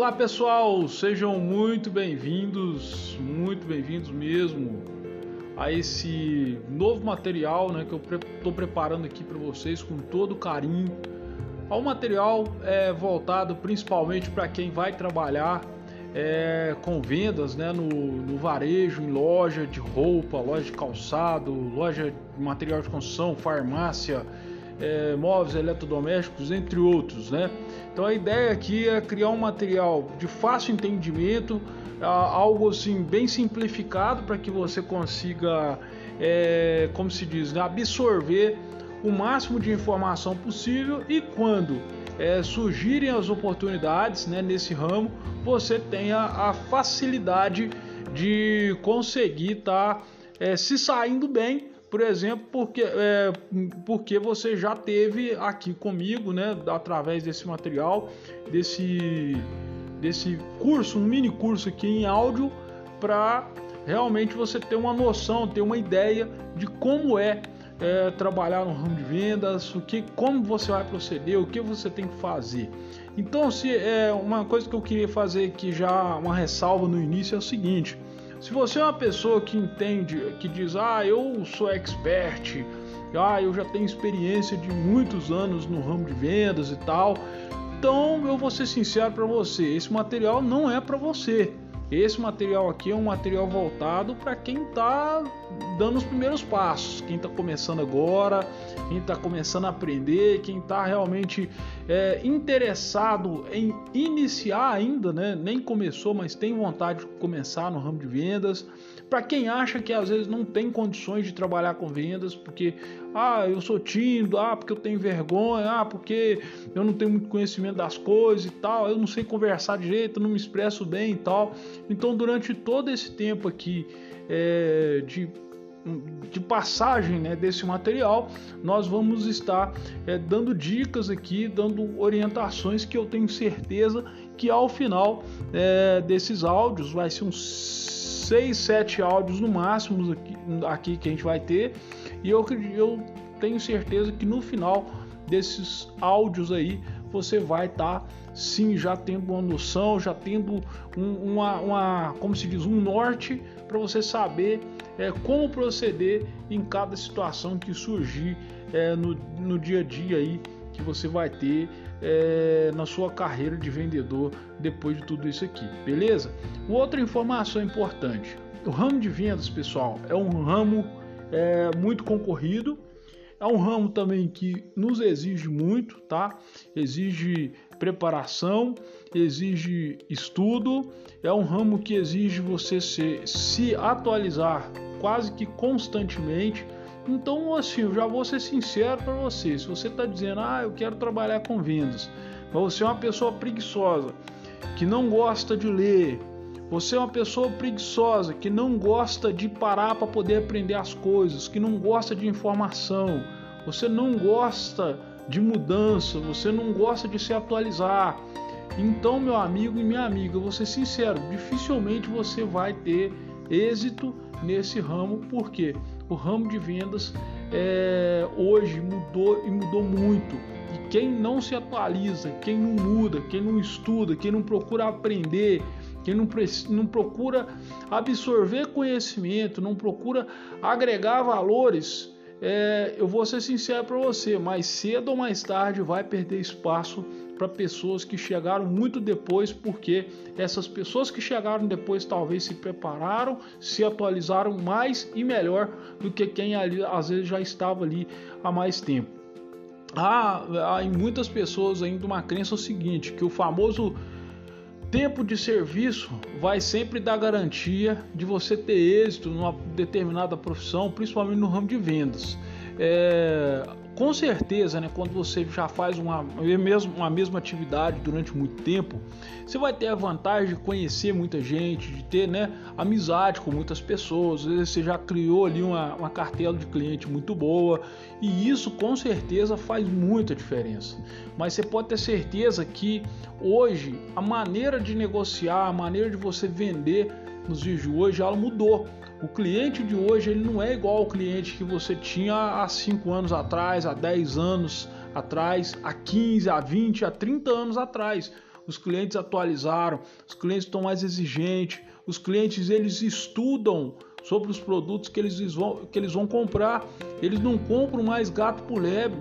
Olá pessoal, sejam muito bem-vindos, muito bem-vindos mesmo a esse novo material né, que eu estou preparando aqui para vocês com todo carinho. Ao material é voltado principalmente para quem vai trabalhar é, com vendas né, no, no, varejo, em loja de roupa, loja de calçado, loja de material de construção, farmácia, é, móveis eletrodomésticos, entre outros. Né? Então a ideia aqui é criar um material de fácil entendimento, algo assim bem simplificado para que você consiga, é, como se diz, né, absorver o máximo de informação possível e quando é, surgirem as oportunidades né, nesse ramo, você tenha a facilidade de conseguir estar tá, é, se saindo bem por exemplo, porque, é, porque você já teve aqui comigo, né, através desse material, desse, desse curso, um mini curso aqui em áudio, para realmente você ter uma noção, ter uma ideia de como é, é, trabalhar no ramo de vendas, o que, como você vai proceder, o que você tem que fazer. Então, se é uma coisa que eu queria fazer aqui já uma ressalva no início é o seguinte se você é uma pessoa que entende, que diz, ah, eu sou expert, ah, eu já tenho experiência de muitos anos no ramo de vendas e tal, então eu vou ser sincero para você, esse material não é para você. Esse material aqui é um material voltado para quem está dando os primeiros passos, quem está começando agora, quem está começando a aprender, quem está realmente é, interessado em iniciar ainda, né? nem começou, mas tem vontade de começar no ramo de vendas. Para quem acha que às vezes não tem condições de trabalhar com vendas, porque ah, eu sou tímido, ah, porque eu tenho vergonha, ah, porque eu não tenho muito conhecimento das coisas e tal, eu não sei conversar direito, não me expresso bem e tal. Então, durante todo esse tempo aqui é, de de passagem né, desse material, nós vamos estar é, dando dicas aqui, dando orientações que eu tenho certeza que ao final é, desses áudios vai ser uns 6, 7 áudios no máximo aqui, aqui, que a gente vai ter. E eu, eu tenho certeza que no final desses áudios aí você vai estar tá, sim já tendo uma noção, já tendo um, uma, uma, como se diz, um norte para você saber é, como proceder em cada situação que surgir é, no, no dia a dia aí que você vai ter é, na sua carreira de vendedor depois de tudo isso aqui, beleza? Outra informação importante: o ramo de vendas, pessoal, é um ramo é, muito concorrido, é um ramo também que nos exige muito, tá? Exige preparação, exige estudo, é um ramo que exige você se, se atualizar quase que constantemente então, assim, eu já vou ser sincero para você. Se você está dizendo, ah, eu quero trabalhar com vendas, mas você é uma pessoa preguiçosa, que não gosta de ler, você é uma pessoa preguiçosa, que não gosta de parar para poder aprender as coisas, que não gosta de informação, você não gosta de mudança, você não gosta de se atualizar. Então, meu amigo e minha amiga, vou ser sincero, dificilmente você vai ter êxito nesse ramo, porque o ramo de vendas é, hoje mudou e mudou muito. E quem não se atualiza, quem não muda, quem não estuda, quem não procura aprender, quem não, não procura absorver conhecimento, não procura agregar valores, é, eu vou ser sincero para você, mais cedo ou mais tarde vai perder espaço para pessoas que chegaram muito depois, porque essas pessoas que chegaram depois talvez se prepararam, se atualizaram mais e melhor do que quem ali às vezes já estava ali há mais tempo. Há, há em muitas pessoas ainda uma crença o seguinte, que o famoso tempo de serviço vai sempre dar garantia de você ter êxito numa determinada profissão, principalmente no ramo de vendas. É, com certeza, né, quando você já faz uma, uma mesma atividade durante muito tempo, você vai ter a vantagem de conhecer muita gente, de ter né, amizade com muitas pessoas, você já criou ali uma, uma cartela de cliente muito boa, e isso com certeza faz muita diferença. Mas você pode ter certeza que hoje a maneira de negociar, a maneira de você vender nos dias de hoje, ela mudou. O cliente de hoje ele não é igual ao cliente que você tinha há 5 anos atrás, há 10 anos atrás, há 15, há 20, há 30 anos atrás. os clientes atualizaram, os clientes estão mais exigentes, os clientes eles estudam sobre os produtos que eles vão, que eles vão comprar, eles não compram mais gato por lebre.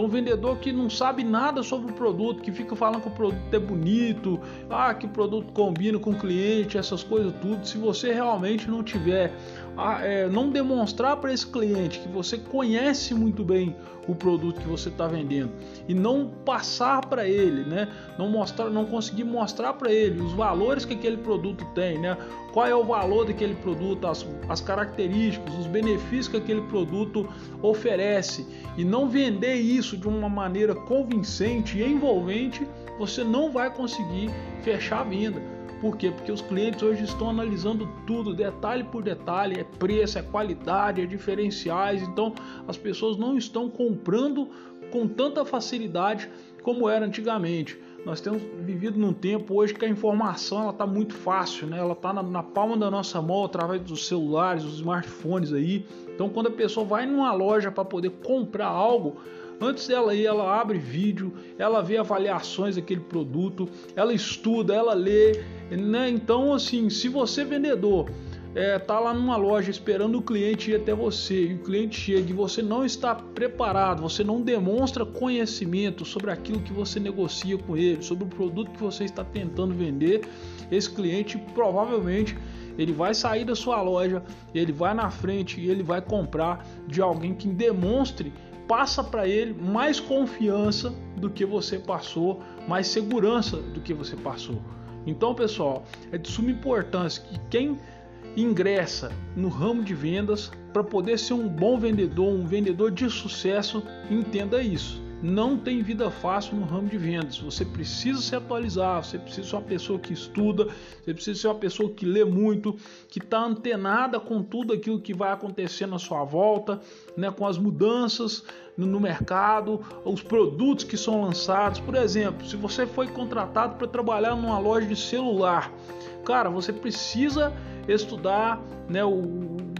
Então, o vendedor que não sabe nada sobre o produto, que fica falando que o produto é bonito, ah, que o produto combina com o cliente, essas coisas tudo. Se você realmente não tiver, ah, é, não demonstrar para esse cliente que você conhece muito bem o produto que você está vendendo e não passar para ele, né? Não mostrar, não conseguir mostrar para ele os valores que aquele produto tem, né? Qual é o valor daquele produto, as, as características, os benefícios que aquele produto oferece e não vender isso de uma maneira convincente e envolvente, você não vai conseguir fechar a venda. Por quê? Porque os clientes hoje estão analisando tudo, detalhe por detalhe, é preço, é qualidade, é diferenciais. Então as pessoas não estão comprando com tanta facilidade como era antigamente. Nós temos vivido num tempo hoje que a informação está muito fácil, né? Ela está na, na, palma da nossa mão através dos celulares, dos smartphones aí. Então, quando a pessoa vai numa loja para poder comprar algo, antes dela ir, ela abre vídeo, ela vê avaliações daquele produto, ela estuda, ela lê, né? Então, assim, se você vendedor é, tá lá numa loja esperando o cliente ir até você e o cliente chega e você não está preparado, você não demonstra conhecimento sobre aquilo que você negocia com ele, sobre o produto que você está tentando vender, esse cliente provavelmente ele vai sair da sua loja, ele vai na frente e ele vai comprar de alguém que demonstre, passa para ele mais confiança do que você passou, mais segurança do que você passou. Então, pessoal, é de suma importância que quem ingressa no ramo de vendas para poder ser um bom vendedor, um vendedor de sucesso, entenda isso. Não tem vida fácil no ramo de vendas. Você precisa se atualizar, você precisa ser uma pessoa que estuda, você precisa ser uma pessoa que lê muito, que está antenada com tudo aquilo que vai acontecer na sua volta, né, com as mudanças no, mercado, os produtos que são lançados. Por exemplo, se você foi contratado para trabalhar numa loja de celular, cara, você precisa estudar né, o,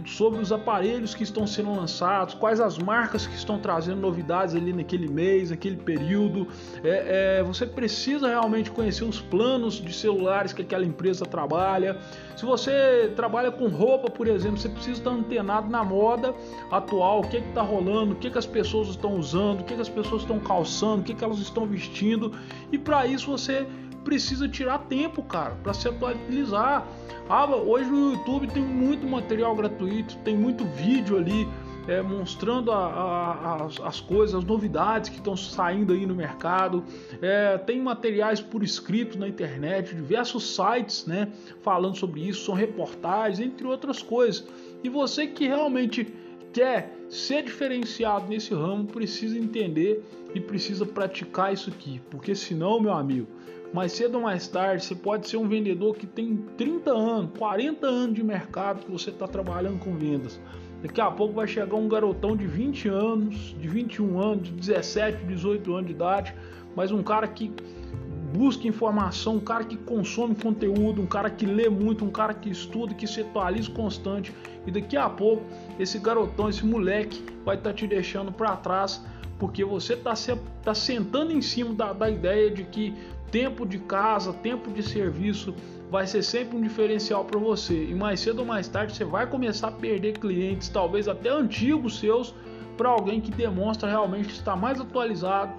sobre os aparelhos que estão sendo lançados, quais as marcas que estão trazendo novidades ali naquele mês, naquele período. É, é, você precisa realmente conhecer os planos de celulares que aquela empresa trabalha. Se você trabalha com roupa, por exemplo, você precisa estar antenado na moda atual, o que está rolando, o que, que as pessoas estão usando, o que, que as pessoas estão calçando, o que, que elas estão vestindo. E para isso você precisa tirar tempo, cara, para se atualizar. Ah, hoje no YouTube tem muito material gratuito, tem muito vídeo ali é, mostrando a, a, as, as, coisas, as novidades que estão saindo aí no mercado. É, tem materiais por escrito na internet, diversos sites né, falando sobre isso, são reportagens, entre outras coisas. E você que realmente quer ser diferenciado nesse ramo, precisa entender e precisa praticar isso aqui, porque senão, meu amigo, mais cedo ou mais tarde, você pode ser um vendedor que tem 30 anos, 40 anos de mercado que você está trabalhando com vendas. Daqui a pouco vai chegar um garotão de 20 anos, de 21 anos, de 17, 18 anos de idade, mas um cara que busca informação, um cara que consome conteúdo, um cara que lê muito, um cara que estuda, que se atualiza constante. E daqui a pouco esse garotão, esse moleque vai estar tá te deixando para trás porque você está tá sentando em cima da, da ideia de que tempo de casa, tempo de serviço vai ser sempre um diferencial para você. E mais cedo ou mais tarde você vai começar a perder clientes, talvez até antigos seus, para alguém que demonstra realmente estar mais atualizado,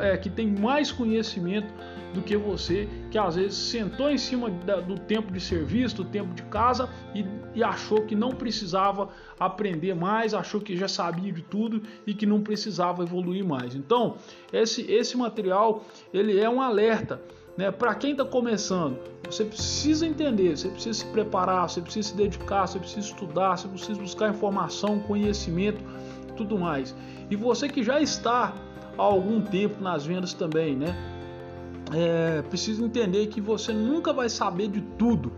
é, que tem mais conhecimento do que você, que às vezes sentou em cima da, do tempo de serviço, do tempo de casa e, e, achou que não precisava aprender mais, achou que já sabia de tudo e que não precisava evoluir mais. Então, esse, esse material ele é um alerta. Né? Para quem está começando, você precisa entender, você precisa se preparar, você precisa se dedicar, você precisa estudar, você precisa buscar informação, conhecimento, tudo mais. E você que já está há algum tempo nas vendas também, né? É, precisa entender que você nunca vai saber de tudo.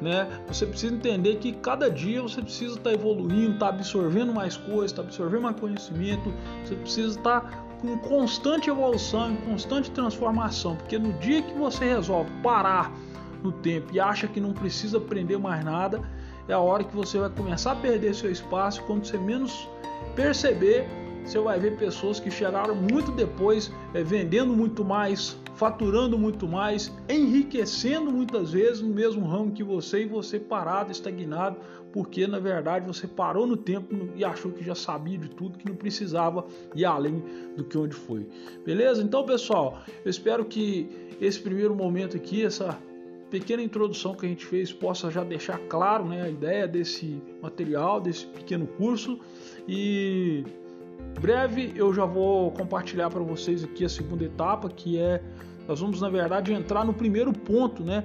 Né? Você precisa entender que cada dia você precisa estar tá evoluindo, estar tá absorvendo mais coisas, estar tá absorvendo mais conhecimento, você precisa estar tá com constante evolução, em constante transformação, porque no dia que você resolve parar no tempo e acha que não precisa aprender mais nada, é a hora que você vai começar a perder seu espaço, quando você menos perceber, você vai ver pessoas que chegaram muito depois, é, vendendo muito mais, faturando muito mais, enriquecendo muitas vezes no mesmo ramo que você e você parado, estagnado, porque na verdade você parou no tempo e achou que já sabia de tudo, que não precisava ir além do que onde foi. Beleza? Então, pessoal, eu espero que esse primeiro momento aqui, essa pequena introdução que a gente fez possa já deixar claro né, a ideia desse material, desse pequeno curso e breve eu já vou compartilhar para vocês aqui a segunda etapa que é nós vamos na verdade entrar no primeiro ponto, né,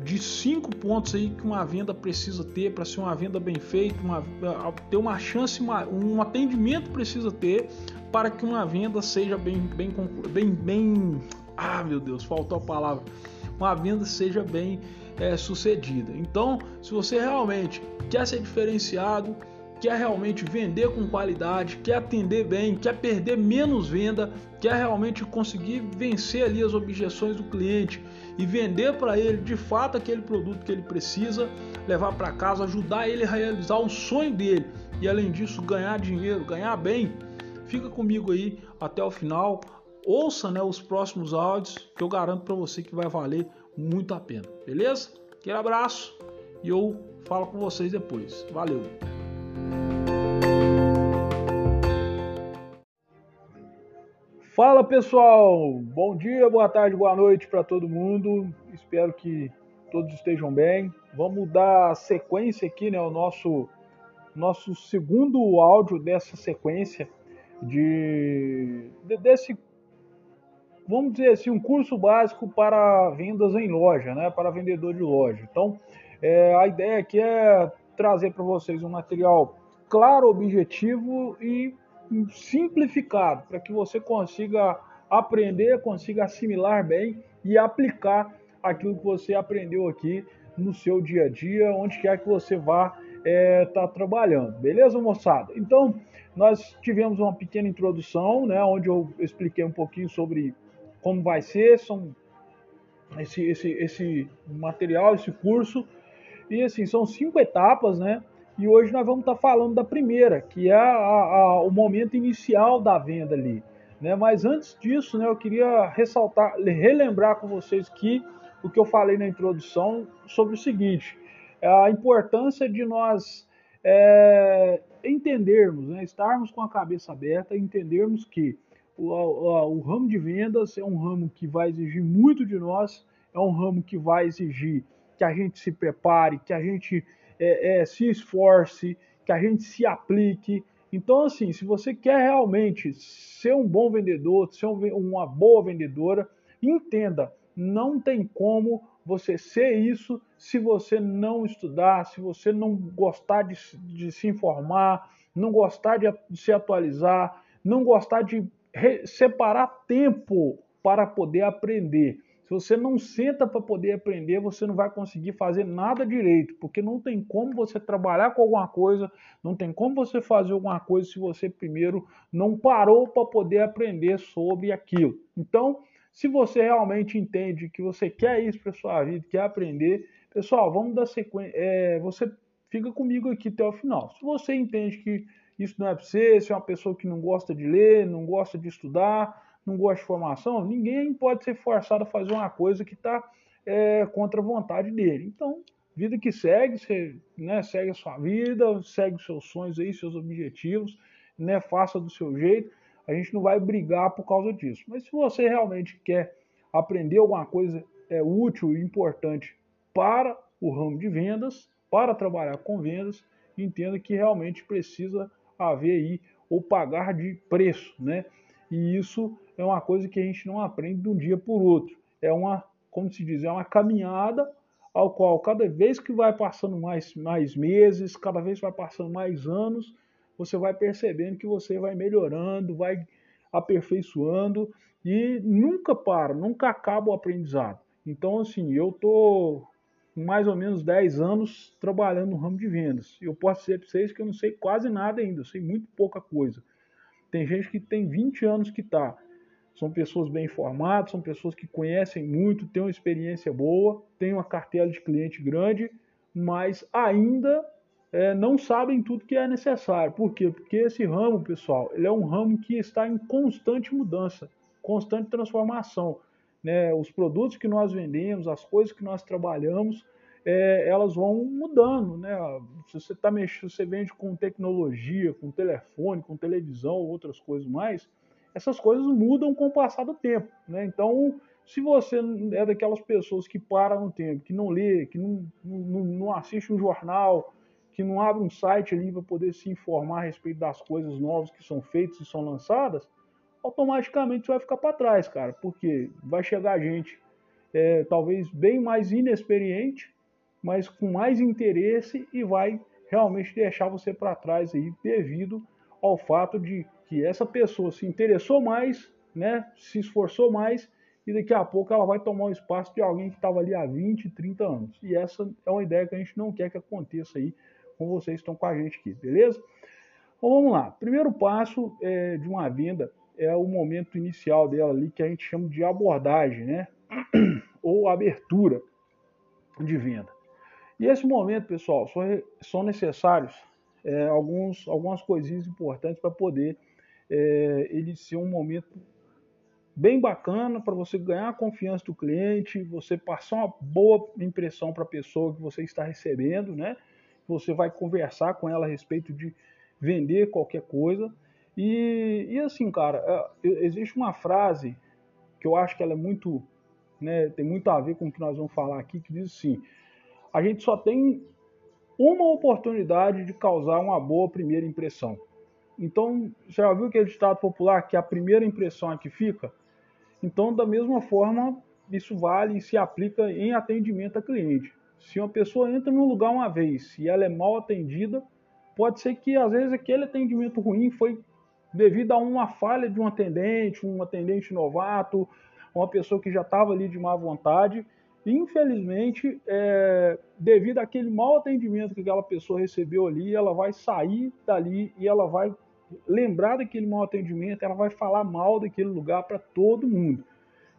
de cinco pontos aí que uma venda precisa ter para ser uma venda bem feita, uma, ter uma chance, uma, um atendimento precisa ter para que uma venda seja bem, bem, bem, bem, ah meu Deus, faltou a palavra uma venda seja bem é, sucedida. Então, se você realmente quer ser diferenciado, quer realmente vender com qualidade, quer atender bem, quer perder menos venda, quer realmente conseguir vencer ali as objeções do cliente e vender para ele de fato aquele produto que ele precisa, levar para casa, ajudar ele a realizar o sonho dele e além disso ganhar dinheiro, ganhar bem, fica comigo aí até o final ouça né, os próximos áudios que eu garanto para você que vai valer muito a pena, beleza? Aquele abraço e eu falo com vocês depois. Valeu! Fala pessoal, bom dia, boa tarde, boa noite para todo mundo. Espero que todos estejam bem. Vamos dar sequência aqui, né? O nosso nosso segundo áudio dessa sequência de, de desse vamos dizer assim, um curso básico para vendas em loja, né, para vendedor de loja. Então, é, a ideia aqui é trazer para vocês um material claro, objetivo e simplificado, para que você consiga aprender, consiga assimilar bem e aplicar aquilo que você aprendeu aqui no seu dia a dia, onde quer que você vá estar é, tá trabalhando. Beleza, moçada? Então, nós tivemos uma pequena introdução, né, onde eu expliquei um pouquinho sobre como vai ser, são esse, esse, esse material, esse curso. E assim, são cinco etapas, né? E hoje nós vamos estar falando da primeira, que é a, a, o momento inicial da venda ali. Né? Mas antes disso, né, eu queria ressaltar, relembrar com vocês que o que eu falei na introdução sobre o seguinte: a importância de nós é, entendermos, né, estarmos com a cabeça aberta, entendermos que o, o, o, ramo de vendas é um ramo que vai exigir muito de nós, é um ramo que vai exigir que a gente se prepare, que a gente é, é, se esforce, que a gente se aplique. Então, assim, se você quer realmente ser um bom vendedor, ser um, uma boa vendedora, entenda, não tem como você ser isso se você não estudar, se você não gostar de, de se informar, não gostar de, de se atualizar, não gostar de separar tempo para poder aprender. Se você não senta para poder aprender, você não vai conseguir fazer nada direito, porque não tem como você trabalhar com alguma coisa, não tem como você fazer alguma coisa se você primeiro não parou para poder aprender sobre aquilo. Então, se você realmente entende que você quer isso para sua vida, quer aprender, pessoal, vamos dar sequência. É, você fica comigo aqui até o final. Se você entende que isso não é para você, se é uma pessoa que não gosta de ler, não gosta de estudar, não gosta de formação, ninguém pode ser forçado a fazer uma coisa que está é, contra a vontade dele. Então, vida que segue, você né, segue a sua vida, segue os seus sonhos aí, seus objetivos, né, faça do seu jeito. A gente não vai brigar por causa disso. Mas se você realmente quer aprender alguma coisa é, útil e importante para o ramo de vendas, para trabalhar com vendas, entenda que realmente precisa haver aí ou pagar de preço, né? E isso é uma coisa que a gente não aprende de um dia por outro. É uma, como se diz, é uma caminhada ao qual cada vez que vai passando mais, mais meses, cada vez vai passando mais anos, você vai percebendo que você vai melhorando, vai aperfeiçoando e nunca para, nunca acaba o aprendizado. Então, assim, eu tô mais ou menos 10 anos trabalhando no ramo de vendas. Eu posso dizer para vocês que eu não sei quase nada ainda, eu sei muito pouca coisa. Tem gente que tem 20 anos que está. São pessoas bem informadas, são pessoas que conhecem muito, têm uma experiência boa, têm uma cartela de cliente grande, mas ainda é, não sabem tudo que é necessário. Por quê? Porque esse ramo, pessoal, ele é um ramo que está em constante mudança, constante transformação. né, os produtos que nós vendemos, as coisas que nós trabalhamos, é, elas vão mudando, né? Se você tá mexendo, você vende com tecnologia, com telefone, com televisão, outras coisas mais, essas coisas mudam com o passar do tempo, né? Então, se você é daquelas pessoas que param no tempo, que não lê, que não, não, não assiste um jornal, que não abre um site ali para poder se informar a respeito das coisas novas que são feitas e são lançadas, automaticamente você vai ficar para trás, cara, porque vai chegar gente é, talvez bem mais inexperiente, mas com mais interesse e vai realmente deixar você para trás aí devido ao fato de que essa pessoa se interessou mais, né, se esforçou mais e daqui a pouco ela vai tomar o espaço de alguém que estava ali há 20, 30 anos. E essa é uma ideia que a gente não quer que aconteça aí com vocês que estão com a gente aqui, beleza? Então vamos lá. Primeiro passo é, de uma venda é o momento inicial dela ali que a gente chama de abordagem, né? Ou abertura de venda. E esse momento, pessoal, são necessários é, alguns, algumas coisinhas importantes para poder é, ele ser um momento bem bacana para você ganhar a confiança do cliente, você passar uma boa impressão para a pessoa que você está recebendo, né? Você vai conversar com ela a respeito de vender qualquer coisa. E, e assim, cara, é, existe uma frase que eu acho que ela é muito, né, tem muito a ver com o que nós vamos falar aqui, que diz assim: a gente só tem uma oportunidade de causar uma boa primeira impressão. Então, já viu aquele ditado popular que a primeira impressão é que fica? Então, da mesma forma, isso vale e se aplica em atendimento a cliente. Se uma pessoa entra num lugar uma vez e ela é mal atendida, pode ser que às vezes aquele atendimento ruim foi devido a uma falha de um atendente, um atendente novato, uma pessoa que já estava ali de má vontade. Infelizmente, é, devido àquele mau atendimento que aquela pessoa recebeu ali, ela vai sair dali e ela vai lembrar daquele mau atendimento, ela vai falar mal daquele lugar para todo mundo.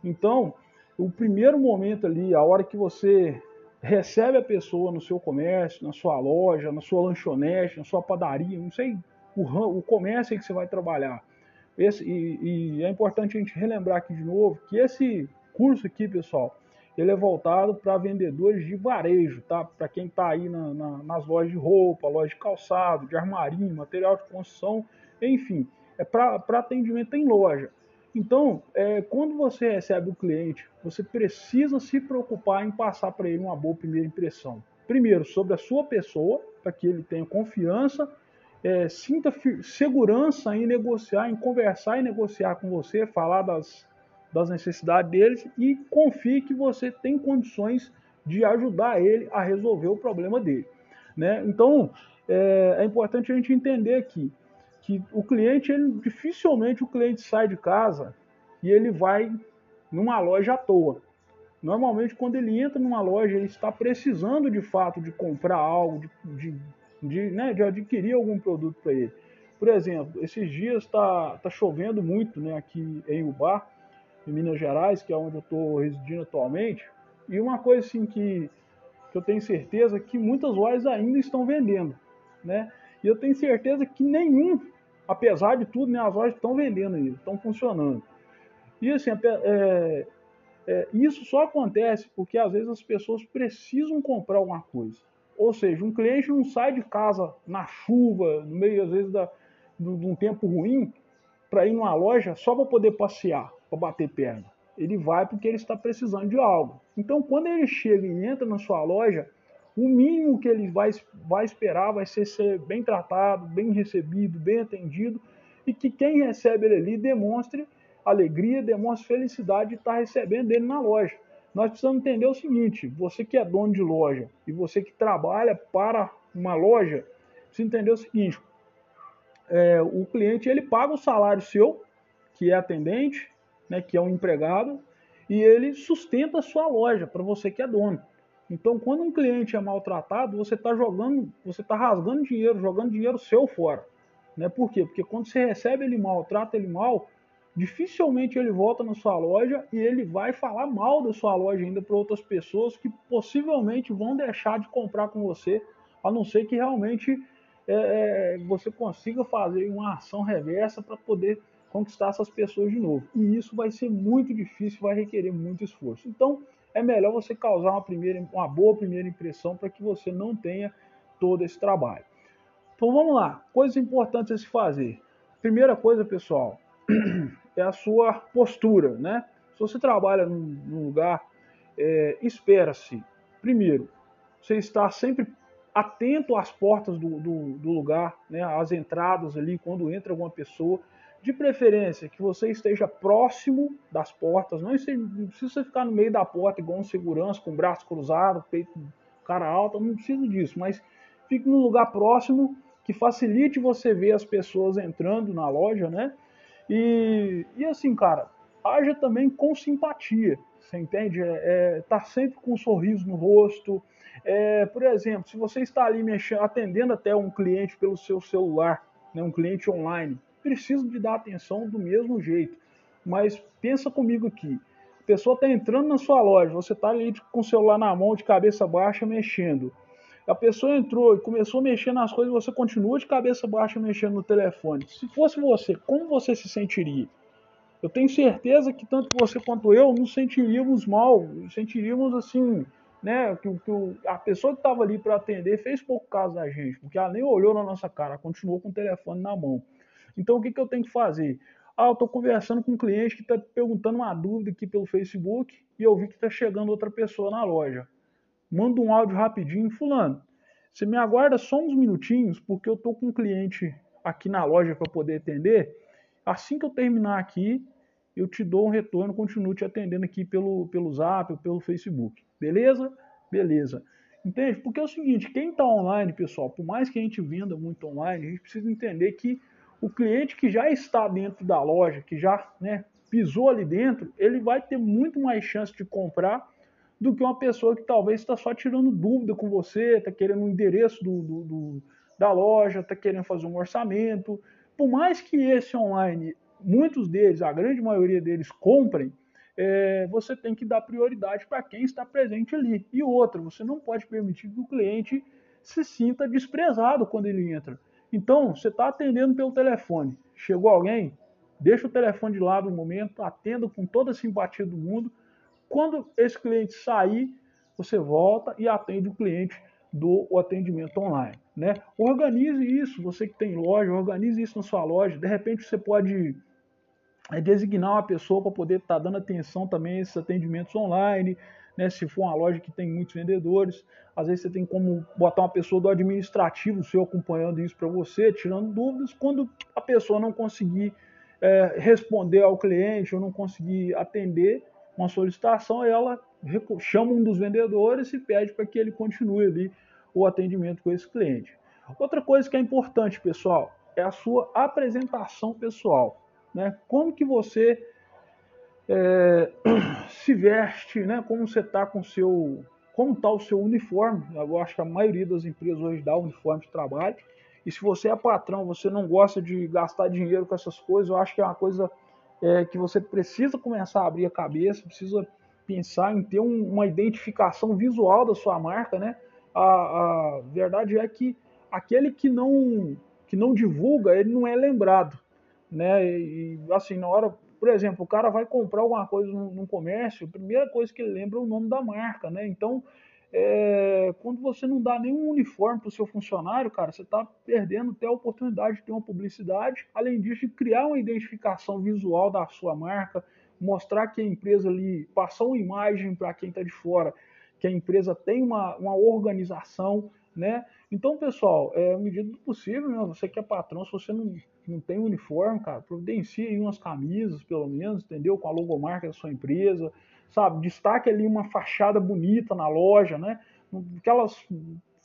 Então, o primeiro momento ali, a hora que você recebe a pessoa no seu comércio, na sua loja, na sua lanchonete, na sua padaria, não sei o, o comércio que você vai trabalhar. Esse, e, e é importante a gente relembrar aqui de novo que esse curso aqui, pessoal, ele é voltado para vendedores de varejo, tá? Para quem está aí na, na, nas lojas de roupa, loja de calçado, de armarinho, material de construção, enfim, é para atendimento em loja. Então, é, quando você recebe o cliente, você precisa se preocupar em passar para ele uma boa primeira impressão. Primeiro, sobre a sua pessoa, para que ele tenha confiança é, sinta segurança em negociar, em conversar e negociar com você, falar das, das necessidades deles e confie que você tem condições de ajudar ele a resolver o problema dele. Né? Então, é, é importante a gente entender aqui que o cliente, ele, dificilmente o cliente sai de casa e ele vai numa loja à toa. Normalmente, quando ele entra numa loja, ele está precisando de fato de comprar algo, de, de de, né, de adquirir algum produto para ele. Por exemplo, esses dias está tá chovendo muito né, aqui em Ubar, em Minas Gerais, que é onde eu estou residindo atualmente, e uma coisa assim que, que eu tenho certeza que muitas lojas ainda estão vendendo, né? E eu tenho certeza que nenhum, apesar de tudo, né, as lojas estão vendendo ainda, estão funcionando. E assim, é, é, isso só acontece porque às vezes as pessoas precisam comprar alguma coisa. Ou seja, um cliente não sai de casa na chuva, no meio, às vezes, da, de um tempo ruim, para ir numa loja só para poder passear, para bater perna. Ele vai porque ele está precisando de algo. Então, quando ele chega e entra na sua loja, o mínimo que ele vai, vai esperar vai ser ser bem tratado, bem recebido, bem atendido, e que quem recebe ele ali demonstre alegria, demonstre felicidade de estar recebendo ele na loja. Nós precisamos entender o seguinte: você que é dono de loja e você que trabalha para uma loja, precisa entender o seguinte: é, o cliente ele paga o salário seu, que é atendente, né, que é um empregado, e ele sustenta a sua loja para você que é dono. Então, quando um cliente é maltratado, você está jogando, você está rasgando dinheiro, jogando dinheiro seu fora. Né? Por quê? Porque quando você recebe ele mal, trata ele mal, dificilmente ele volta na sua loja e ele vai falar mal da sua loja ainda para outras pessoas que possivelmente vão deixar de comprar com você, a não ser que realmente é, é você consiga fazer uma ação reversa para poder conquistar essas pessoas de novo. E isso vai ser muito difícil, vai requerer muito esforço. Então, é melhor você causar uma, primeira, uma boa primeira impressão para que você não tenha todo esse trabalho. Então vamos lá, coisas importantes a se fazer. Primeira coisa, pessoal, é a sua postura, né? Se você trabalha num, num lugar, é, espera-se, primeiro, você estar sempre atento às portas do, do, do, lugar, né, às entradas ali, quando entra alguma pessoa. De preferência, que você esteja próximo das portas, não, precisa ficar no meio da porta igual um segurança, com o braço cruzado, peito cara alto, não precisa disso, mas fique num lugar próximo que facilite você ver as pessoas entrando na loja, né? E, e assim, cara, haja também com simpatia, você entende? É, é, tá sempre com um sorriso no rosto, é, por exemplo, se você está ali mexendo, atendendo até um cliente pelo seu celular, né, um cliente online, precisa de dar atenção do mesmo jeito. Mas pensa comigo aqui, a pessoa está entrando na sua loja, você está ali com o celular na mão, de cabeça baixa, mexendo. A pessoa entrou e começou a mexer nas coisas, você continua de cabeça baixa mexendo no telefone. Se fosse você, como você se sentiria? Eu tenho certeza que tanto você quanto eu nos sentiríamos mal, sentiríamos assim, né, que, que a pessoa que estava ali para atender fez pouco caso da gente, porque ela nem olhou na nossa cara, continuou com o telefone na mão. Então o que, que eu tenho que fazer? Ah, eu estou conversando com um cliente que está perguntando uma dúvida aqui pelo Facebook e eu vi que está chegando outra pessoa na loja. Manda um áudio rapidinho, fulano. Você me aguarda só uns minutinhos, porque eu estou com um cliente aqui na loja para poder atender. Assim que eu terminar aqui, eu te dou um retorno, continuo te atendendo aqui pelo, pelo Zap pelo Facebook. Beleza? Beleza. Entende? Porque é o seguinte, quem está online, pessoal, por mais que a gente venda muito online, a gente precisa entender que o cliente que já está dentro da loja, que já né, pisou ali dentro, ele vai ter muito mais chance de comprar do que uma pessoa que talvez está só tirando dúvida com você, está querendo o um endereço do, do, do, da loja, está querendo fazer um orçamento. Por mais que esse online, muitos deles, a grande maioria deles, comprem, é, você tem que dar prioridade para quem está presente ali. E outra, você não pode permitir que o cliente se sinta desprezado quando ele entra. Então, você está atendendo pelo telefone. Chegou alguém? Deixa o telefone de lado um momento, atenda com toda a simpatia do mundo. Quando esse cliente sair, você volta e atende o cliente do atendimento online. Né? Organize isso, você que tem loja, organize isso na sua loja. De repente você pode é designar uma pessoa para poder estar tá dando atenção também a esses atendimentos online, né? Se for uma loja que tem muitos vendedores, às vezes você tem como botar uma pessoa do administrativo seu acompanhando isso para você, tirando dúvidas. Quando a pessoa não conseguir é, responder ao cliente ou não conseguir atender uma solicitação, ela chama um dos vendedores e pede para que ele continue ali o atendimento com esse cliente. Outra coisa que é importante, pessoal, é a sua apresentação pessoal né? Como que você é, se veste, né? Como você está com seu, como está o seu uniforme? Eu acho que a maioria das empresas hoje dá uniforme de trabalho. E se você é patrão, você não gosta de gastar dinheiro com essas coisas, eu acho que é uma coisa é, que você precisa começar a abrir a cabeça, precisa pensar em ter um, uma identificação visual da sua marca, né? A, a verdade é que aquele que não que não divulga, ele não é lembrado né? E assim, na hora, por exemplo, o cara vai comprar alguma coisa num, comércio, a primeira coisa que ele lembra é o nome da marca, né? Então, é, quando você não dá nenhum uniforme para o seu funcionário, cara, você está perdendo até a oportunidade de ter uma publicidade, além disso, de criar uma identificação visual da sua marca, mostrar que a empresa ali passou uma imagem para quem está de fora, que a empresa tem uma, uma organização, né? Então, pessoal, é a medida do possível, né? você que é patrão, se você não, não tem uniforme, cara, providencie aí umas camisas, pelo menos, entendeu? Com a logomarca da sua empresa, sabe? Destaque ali uma fachada bonita na loja, né? Aquelas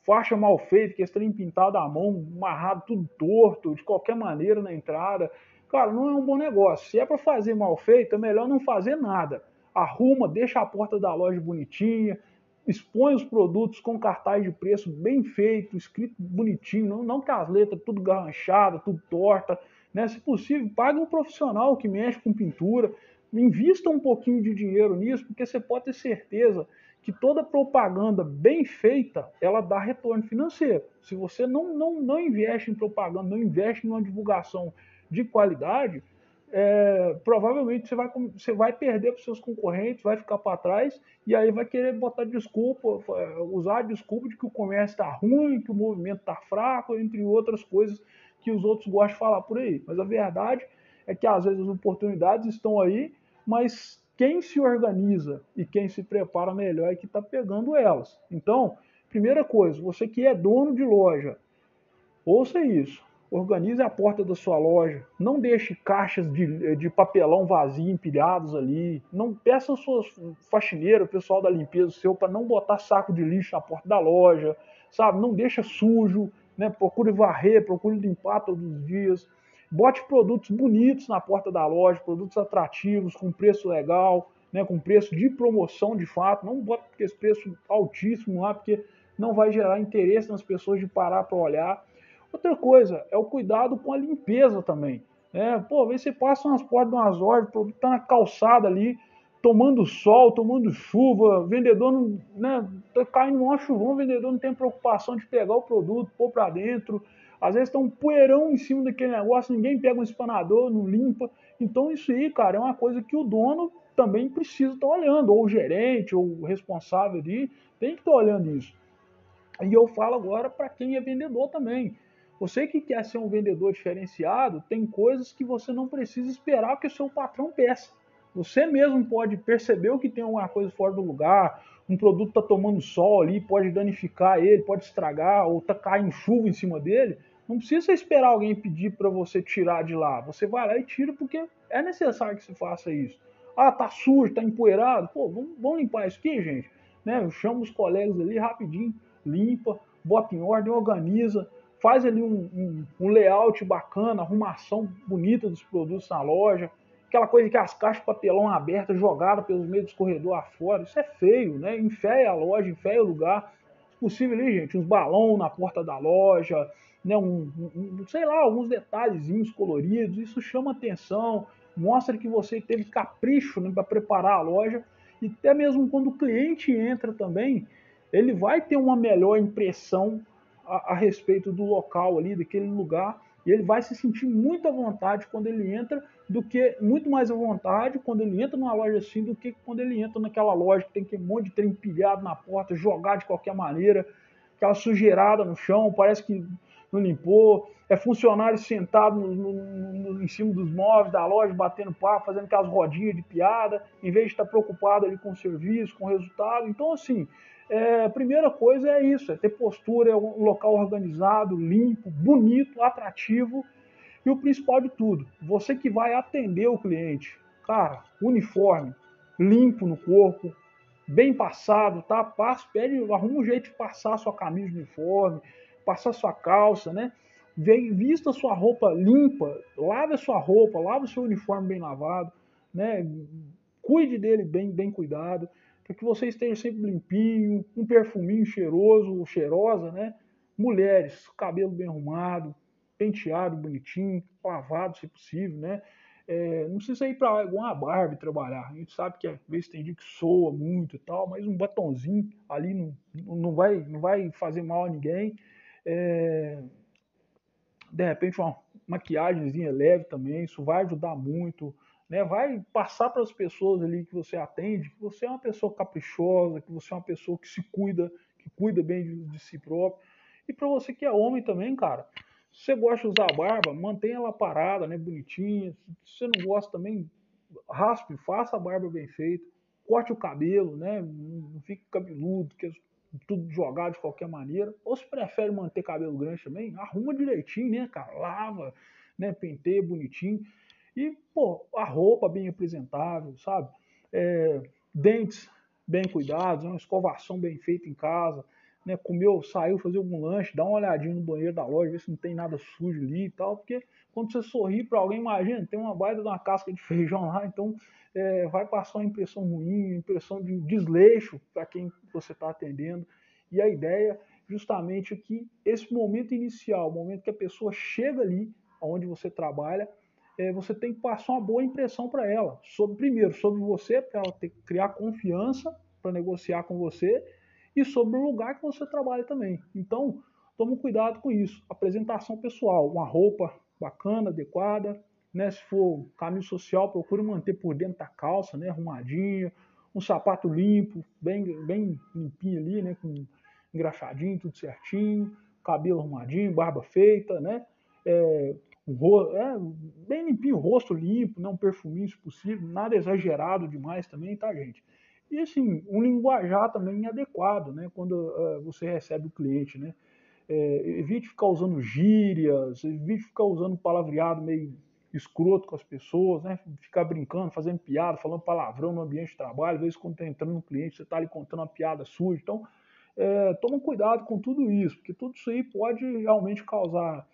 faixas mal feitas, que estão pintadas à mão, amarrado tudo torto, de qualquer maneira na entrada. Cara, não é um bom negócio. Se é para fazer mal feito, é melhor não fazer nada. Arruma, deixa a porta da loja bonitinha, expõe os produtos com cartaz de preço bem feito, escrito bonitinho, não, não com as letras tudo garranchadas, tudo torta. Né? Se possível, pague um profissional que mexe com pintura, invista um pouquinho de dinheiro nisso, porque você pode ter certeza que toda propaganda bem feita, ela dá retorno financeiro. Se você não, não, não investe em propaganda, não investe em uma divulgação de qualidade, é, provavelmente você vai, você vai perder para os seus concorrentes, vai ficar para trás e aí vai querer botar desculpa, usar a desculpa de que o comércio está ruim, que o movimento está fraco, entre outras coisas que os outros gostam de falar por aí. Mas a verdade é que às vezes as oportunidades estão aí, mas quem se organiza e quem se prepara melhor é que está pegando elas. Então, primeira coisa, você que é dono de loja, ouça isso. Organize a porta da sua loja. Não deixe caixas de, de papelão vazio empilhados ali. Não peça aos seus faxineiros, o pessoal da limpeza seu, para não botar saco de lixo na porta da loja, sabe? Não deixa sujo, né? Procure varrer, procure limpar todos os dias. Bote produtos bonitos na porta da loja, produtos atrativos, com preço legal, né? Com preço de promoção de fato. Não bote esse preço altíssimo lá, porque não vai gerar interesse nas pessoas de parar para olhar. Outra coisa é o cuidado com a limpeza também. Né? Pô, vê se passa umas portas umas lojas, o produto tá na calçada ali, tomando sol, tomando chuva, vendedor não, né, tá caindo um chuvão, o vendedor não tem preocupação de pegar o produto, pôr para dentro. Às vezes tem um poeirão em cima daquele negócio, ninguém pega um espanador, não limpa. Então isso aí, cara, é uma coisa que o dono também precisa estar tá olhando, ou o gerente, ou o responsável ali, tem que estar tá olhando isso. E eu falo agora para quem é vendedor também. Você que quer ser um vendedor diferenciado, tem coisas que você não precisa esperar que o seu patrão peça. Você mesmo pode perceber que tem alguma coisa fora do lugar, um produto está tomando sol ali, pode danificar ele, pode estragar, ou está caindo chuva em cima dele. Não precisa esperar alguém pedir para você tirar de lá. Você vai lá e tira porque é necessário que se faça isso. Ah, tá sujo, tá empoeirado. Pô, vamos, vamos limpar isso aqui, gente. Né? Eu chamo os colegas ali rapidinho, limpa, bota em ordem, organiza faz ali um, um, um, layout bacana, arrumação bonita dos produtos na loja, aquela coisa que as caixas de papelão abertas, jogadas pelos meios dos corredores afora, isso é feio, né? Enfeia a loja, enfeia o lugar. Se possível ali, gente, uns balões na porta da loja, né? Um, um, sei lá, alguns detalhezinhos coloridos, isso chama atenção, mostra que você teve capricho né, para preparar a loja, e até mesmo quando o cliente entra também, ele vai ter uma melhor impressão a, a, respeito do local ali, daquele lugar, e ele vai se sentir muito à vontade quando ele entra, do que muito mais à vontade quando ele entra numa loja assim do que quando ele entra naquela loja que tem aquele monte de trem empilhado na porta, jogar de qualquer maneira, aquela sujeirada no chão, parece que não limpou, é funcionário sentado no, no, no, em cima dos móveis da loja, batendo papo, fazendo aquelas rodinhas de piada, em vez de estar preocupado ali com o serviço, com o resultado. Então, assim, é, a primeira coisa é isso, é ter postura, é um local organizado, limpo, bonito, atrativo e o principal de tudo, você que vai atender o cliente, cara, uniforme, limpo no corpo, bem passado, tá? Passa, pede, arruma um jeito de passar sua camisa uniforme, passar sua calça, né? Vista sua roupa limpa, lave a sua roupa, lave o seu uniforme bem lavado, né? Cuide dele bem, bem cuidado para que você esteja sempre limpinho, um perfuminho cheiroso ou cheirosa, né? Mulheres, cabelo bem arrumado, penteado bonitinho, lavado se possível, né? É, não precisa ir para uma Barbie trabalhar. A gente sabe que às vezes tem dia que soa muito e tal, mas um batonzinho ali não, não, vai, não vai fazer mal a ninguém. É, de repente uma maquiagemzinha leve também, isso vai ajudar muito né, vai passar para as pessoas ali que você atende que você é uma pessoa caprichosa, que você é uma pessoa que se cuida, que cuida bem de, de si próprio. E para você que é homem também, cara, se você gosta de usar a barba, mantenha ela parada, né, bonitinha. Se você não gosta também, raspe, faça a barba bem feita, corte o cabelo, né, não fique cabeludo, que é tudo jogado de qualquer maneira. Ou se prefere manter cabelo grande também, arruma direitinho, né, cara, lava, né, penteia bonitinho. E, pô, a roupa bem apresentável, sabe? É, dentes bem cuidados, uma escovação bem feita em casa, né? Comeu, saiu fazer algum lanche, dá uma olhadinha no banheiro da loja, ver se não tem nada sujo ali e tal, porque quando você sorri para alguém, imagina, tem uma baita de uma casca de feijão lá, então é, vai passar uma impressão ruim, impressão de desleixo para quem você está atendendo. E a ideia justamente é que esse momento inicial, o momento que a pessoa chega ali, onde você trabalha, é, você tem que passar uma boa impressão para ela. Sobre, primeiro, sobre você, para ela ter, criar confiança para negociar com você, e sobre o lugar que você trabalha também. Então, tome cuidado com isso. Apresentação pessoal, uma roupa bacana, adequada, né? Se for caminho social, procure manter por dentro da calça, né? Arrumadinha, um sapato limpo, bem, bem limpinho ali, né? Com engraxadinho, tudo certinho, cabelo arrumadinho, barba feita, né? É, é, bem limpinho, rosto limpo, né? um perfuminho se possível, nada exagerado demais também, tá, gente? E assim, um linguajar também adequado, né? Quando uh, você recebe o cliente, né? É, evite ficar usando gírias, evite ficar usando palavreado meio escroto com as pessoas, né? Ficar brincando, fazendo piada, falando palavrão no ambiente de trabalho. Às vezes, quando está entrando no cliente, você está ali contando uma piada suja. Então, é, toma cuidado com tudo isso, porque tudo isso aí pode realmente causar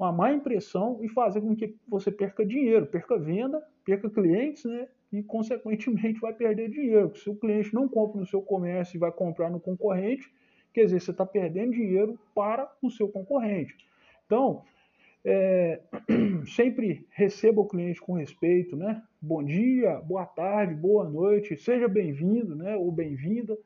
uma má impressão e fazer com que você perca dinheiro, perca venda, perca clientes, né? E, consequentemente, vai perder dinheiro. Se o cliente não compra no seu comércio e vai comprar no concorrente, Quer dizer, você está perdendo dinheiro para o seu concorrente. Então, é, sempre receba o cliente com respeito, né? Bom dia, boa tarde, boa noite, seja bem-vindo, né? Ou bem-vinda.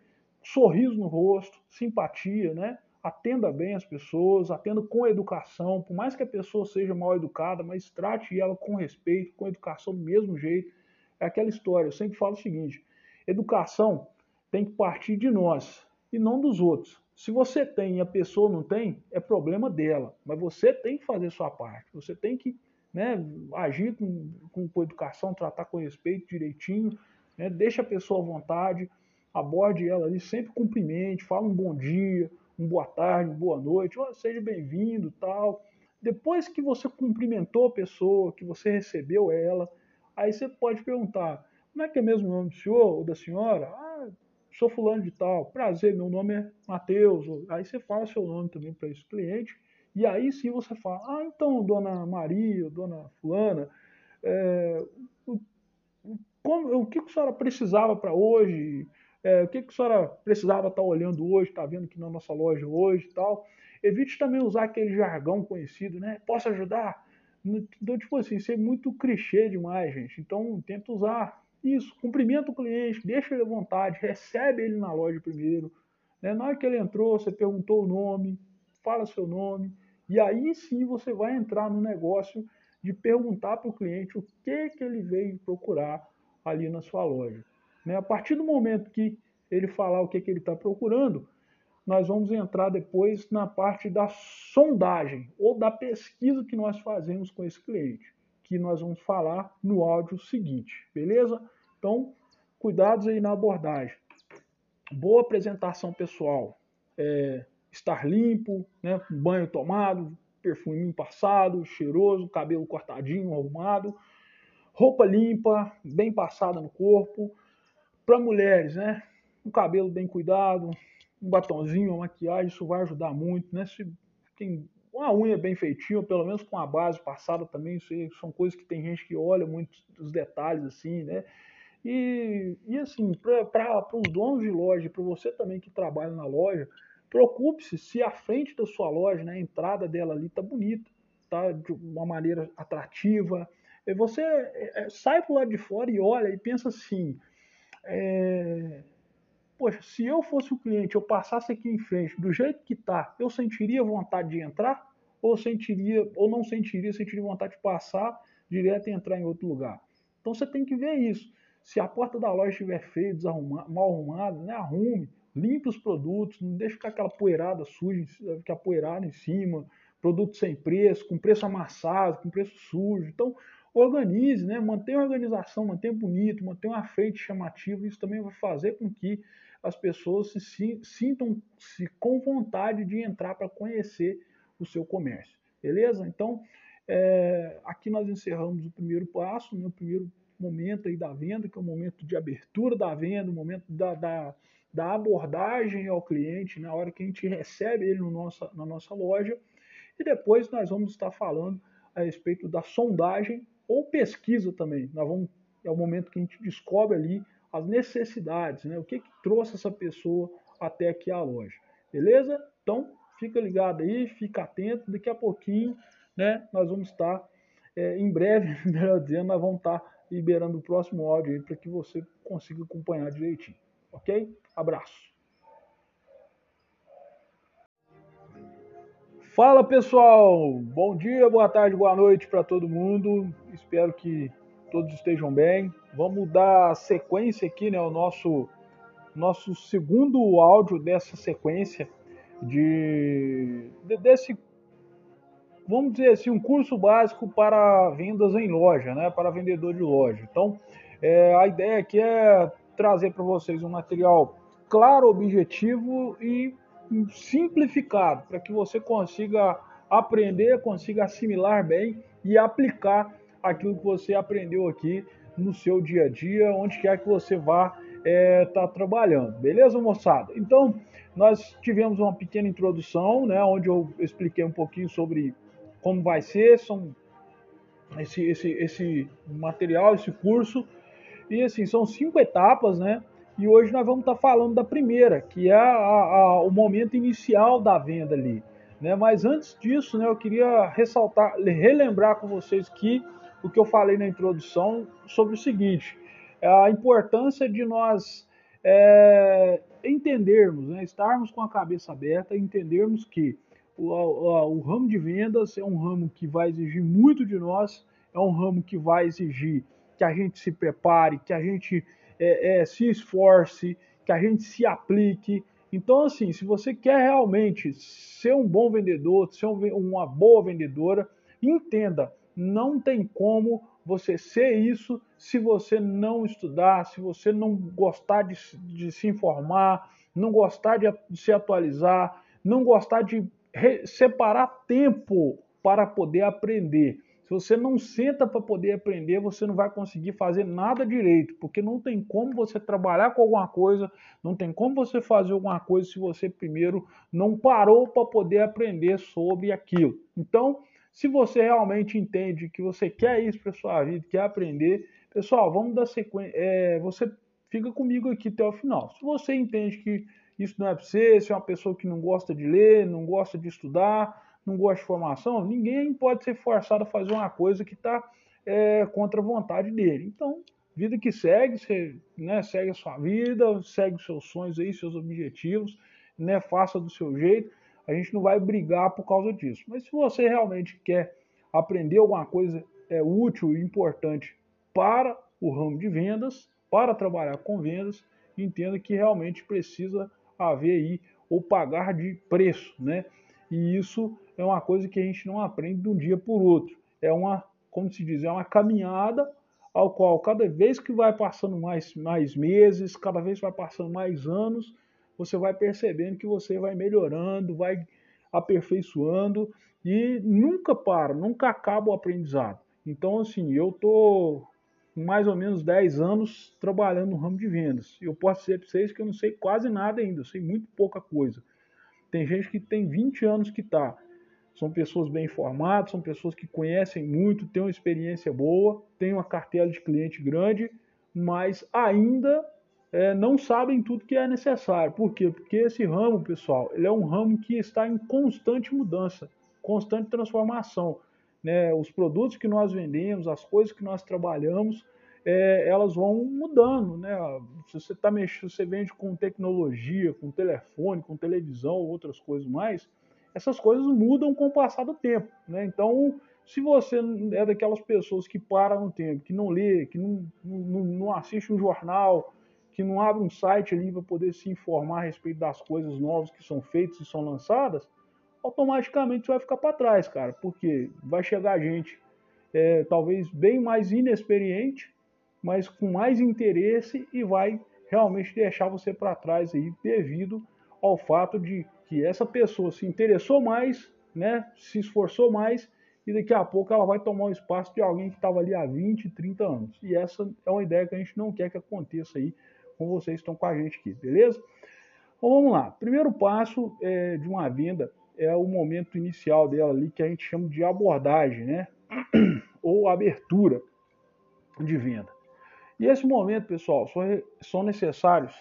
Sorriso no rosto, simpatia, né? Atenda bem as pessoas, atenda com educação, por mais que a pessoa seja mal educada, mas trate ela com respeito, com educação do mesmo jeito. É aquela história, eu sempre falo o seguinte: educação tem que partir de nós e não dos outros. Se você tem e a pessoa não tem, é problema dela. Mas você tem que fazer sua parte. Você tem que né, agir com, com, com, educação, tratar com respeito direitinho, né, deixa a pessoa à vontade, aborde ela ali, sempre cumprimente, fala um bom dia, um boa tarde, uma boa noite, oh, seja bem-vindo tal. Depois que você cumprimentou a pessoa, que você recebeu ela, aí você pode perguntar, como é que é mesmo o nome do senhor ou da senhora? Ah, sou fulano de tal, prazer, meu nome é Matheus. Aí você fala seu nome também para esse cliente, e aí sim você fala, ah, então, dona Maria, dona fulana, é, como, o que, que a senhora precisava para hoje? É, o que, que a senhora precisava estar tá olhando hoje, está vendo aqui na nossa loja hoje e tal. Evite também usar aquele jargão conhecido, né? Posso ajudar? Então, tipo assim, ser muito clichê demais, gente. Então, tenta usar isso, cumprimenta o cliente, deixa ele à vontade, recebe ele na loja primeiro. Né? Na hora que ele entrou, você perguntou o nome, fala seu nome, e aí sim você vai entrar no negócio de perguntar para o cliente o que, que ele veio procurar ali na sua loja. Né? A partir do momento que ele falar o que, que ele está procurando, nós vamos entrar depois na parte da sondagem ou da pesquisa que nós fazemos com esse cliente, que nós vamos falar no áudio seguinte, beleza? Então, cuidados aí na abordagem. Boa apresentação pessoal. É, estar limpo, né, banho tomado, perfuminho passado, cheiroso, cabelo cortadinho, arrumado, roupa limpa, bem passada no corpo. Para mulheres, né, um cabelo bem cuidado, um batonzinho, uma maquiagem, isso vai ajudar muito, né? Se tem uma unha bem feitinha, ou pelo menos com a base passada também, isso aí são coisas que tem gente que olha muito os detalhes assim, né? E, e assim, para os donos de loja, para você também que trabalha na loja, preocupe-se se a frente da sua loja, né, a entrada dela ali tá bonita, tá de uma maneira atrativa. E você é, é sai para o lado de fora e olha e pensa assim, é, poxa, se eu fosse o cliente, eu passasse aqui em frente do jeito que tá, eu sentiria vontade de entrar ou sentiria ou não sentiria, sentiria vontade de passar direto e entrar em outro lugar. Então você tem que ver isso. Se a porta da loja estiver feia, mal arrumada, né, arrume, limpe os produtos, não deixe ficar aquela poeirada suja, ficar poeirada em cima, produto sem preço, com preço amassado, com preço sujo. Então, organize, né? mantenha a organização, mantenha bonito, mantenha uma frente chamativa. Isso também vai fazer com que as pessoas se sintam-se com vontade de entrar para conhecer o seu comércio. Beleza? Então, é, aqui nós encerramos o primeiro passo, né, o primeiro momento aí da venda, que é o momento de abertura da venda, o momento da, da, da abordagem ao cliente, na hora que a gente recebe ele no nossa, na nossa loja. E depois nós vamos estar falando a respeito da sondagem ou pesquisa também. Nós vamos, é o momento que a gente descobre ali as necessidades, né? o que, que trouxe essa pessoa até aqui à loja. Beleza? Então, fica ligado aí, fica atento. Daqui a pouquinho, né, nós vamos estar, é, em breve, melhor dizendo, nós vamos estar liberando o próximo áudio aí para que você consiga acompanhar direitinho. Ok? Abraço. Fala pessoal, bom dia, boa tarde, boa noite para todo mundo. Espero que todos estejam bem. Vamos dar sequência aqui, né? O nosso nosso segundo áudio dessa sequência de, de desse vamos dizer assim um curso básico para vendas em loja, né? Para vendedor de loja. Então, é, a ideia aqui é trazer para vocês um material claro, objetivo e simplificado, para que você consiga aprender, consiga assimilar bem e aplicar aquilo que você aprendeu aqui no seu dia a dia, onde quer que você vá estar é, tá trabalhando. Beleza, moçada? Então, nós tivemos uma pequena introdução, né, onde eu expliquei um pouquinho sobre como vai ser, são esse, esse, esse material, esse curso. E assim, são cinco etapas, né? E hoje nós vamos estar falando da primeira, que é a, a, o momento inicial da venda ali. Né? Mas antes disso, né, eu queria ressaltar, relembrar com vocês que o que eu falei na introdução sobre o seguinte: é a importância de nós é, entendermos, né, estarmos com a cabeça aberta, entendermos que o, o, o ramo de vendas é um ramo que vai exigir muito de nós, é um ramo que vai exigir que a gente se prepare, que a gente é, é, se esforce, que a gente se aplique. Então, assim, se você quer realmente ser um bom vendedor, ser uma boa vendedora, entenda, não tem como você ser isso se você não estudar, se você não gostar de, de se informar, não gostar de, de se atualizar, não gostar de separar tempo para poder aprender. Você não senta para poder aprender, você não vai conseguir fazer nada direito, porque não tem como você trabalhar com alguma coisa, não tem como você fazer alguma coisa se você primeiro não parou para poder aprender sobre aquilo. Então, se você realmente entende que você quer isso para sua vida, quer aprender, pessoal, vamos dar sequência. É, você fica comigo aqui até o final. Se você entende que isso não é para você, se é uma pessoa que não gosta de ler, não gosta de estudar, não gosta de formação, ninguém pode ser forçado a fazer uma coisa que está é, contra a vontade dele. Então, vida que segue, você né, segue a sua vida, segue os seus sonhos aí, seus objetivos, né, faça do seu jeito. A gente não vai brigar por causa disso. Mas se você realmente quer aprender alguma coisa é, útil e importante para o ramo de vendas, para trabalhar com vendas, entenda que realmente precisa haver aí ou pagar de preço, né? E isso é uma coisa que a gente não aprende de um dia por outro. É uma, como se diz, é uma caminhada ao qual cada vez que vai passando mais, mais meses, cada vez vai passando mais anos, você vai percebendo que você vai melhorando, vai aperfeiçoando e nunca para, nunca acaba o aprendizado. Então, assim, eu tô mais ou menos 10 anos trabalhando no ramo de vendas. Eu posso dizer para vocês que eu não sei quase nada ainda, eu sei muito pouca coisa. Tem gente que tem 20 anos que está. São pessoas bem informadas, são pessoas que conhecem muito, têm uma experiência boa, têm uma cartela de cliente grande, mas ainda é, não sabem tudo que é necessário. Por quê? Porque esse ramo, pessoal, ele é um ramo que está em constante mudança, constante transformação. Né? Os produtos que nós vendemos, as coisas que nós trabalhamos, é, elas vão mudando, né? Se você tá mexendo, você vende com tecnologia, com telefone, com televisão, outras coisas mais, essas coisas mudam com o passar do tempo, né? Então, se você é daquelas pessoas que param no tempo, que não lê, que não, não, não assiste um jornal, que não abre um site ali para poder se informar a respeito das coisas novas que são feitas e são lançadas, automaticamente você vai ficar para trás, cara, porque vai chegar gente é, talvez bem mais inexperiente mas com mais interesse e vai realmente deixar você para trás aí devido ao fato de que essa pessoa se interessou mais, né, se esforçou mais e daqui a pouco ela vai tomar o espaço de alguém que estava ali há 20, 30 anos. E essa é uma ideia que a gente não quer que aconteça aí com vocês que estão com a gente aqui, beleza? Então vamos lá. Primeiro passo é, de uma venda é o momento inicial dela ali que a gente chama de abordagem, né? Ou abertura de venda. E esse momento, pessoal, são necessários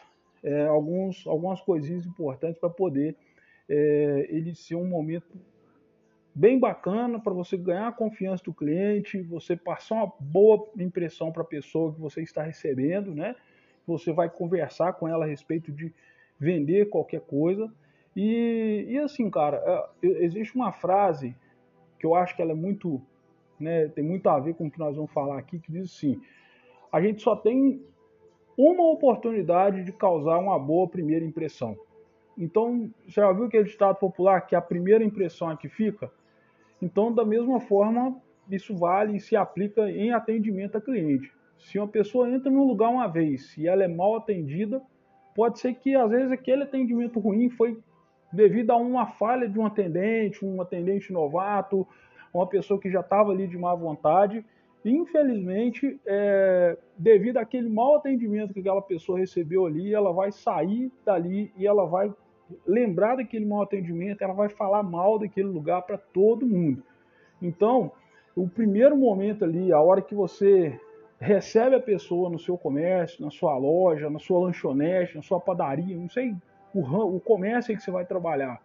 é, alguns, algumas coisinhas importantes para poder é, ele ser um momento bem bacana para você ganhar a confiança do cliente, você passar uma boa impressão para a pessoa que você está recebendo, né? Você vai conversar com ela a respeito de vender qualquer coisa. E, e assim, cara, é, existe uma frase que eu acho que ela é muito, né, tem muito a ver com o que nós vamos falar aqui, que diz assim: a gente só tem uma oportunidade de causar uma boa primeira impressão. Então, já viu aquele ditado popular que a primeira impressão é que fica? Então, da mesma forma, isso vale e se aplica em atendimento a cliente. Se uma pessoa entra num lugar uma vez e ela é mal atendida, pode ser que às vezes aquele atendimento ruim foi devido a uma falha de um atendente, um atendente novato, uma pessoa que já estava ali de má vontade. Infelizmente, é, devido àquele mau atendimento que aquela pessoa recebeu ali, ela vai sair dali e ela vai lembrar daquele mau atendimento, ela vai falar mal daquele lugar para todo mundo. Então, o primeiro momento ali, a hora que você recebe a pessoa no seu comércio, na sua loja, na sua lanchonete, na sua padaria, não sei o, o comércio em que você vai trabalhar.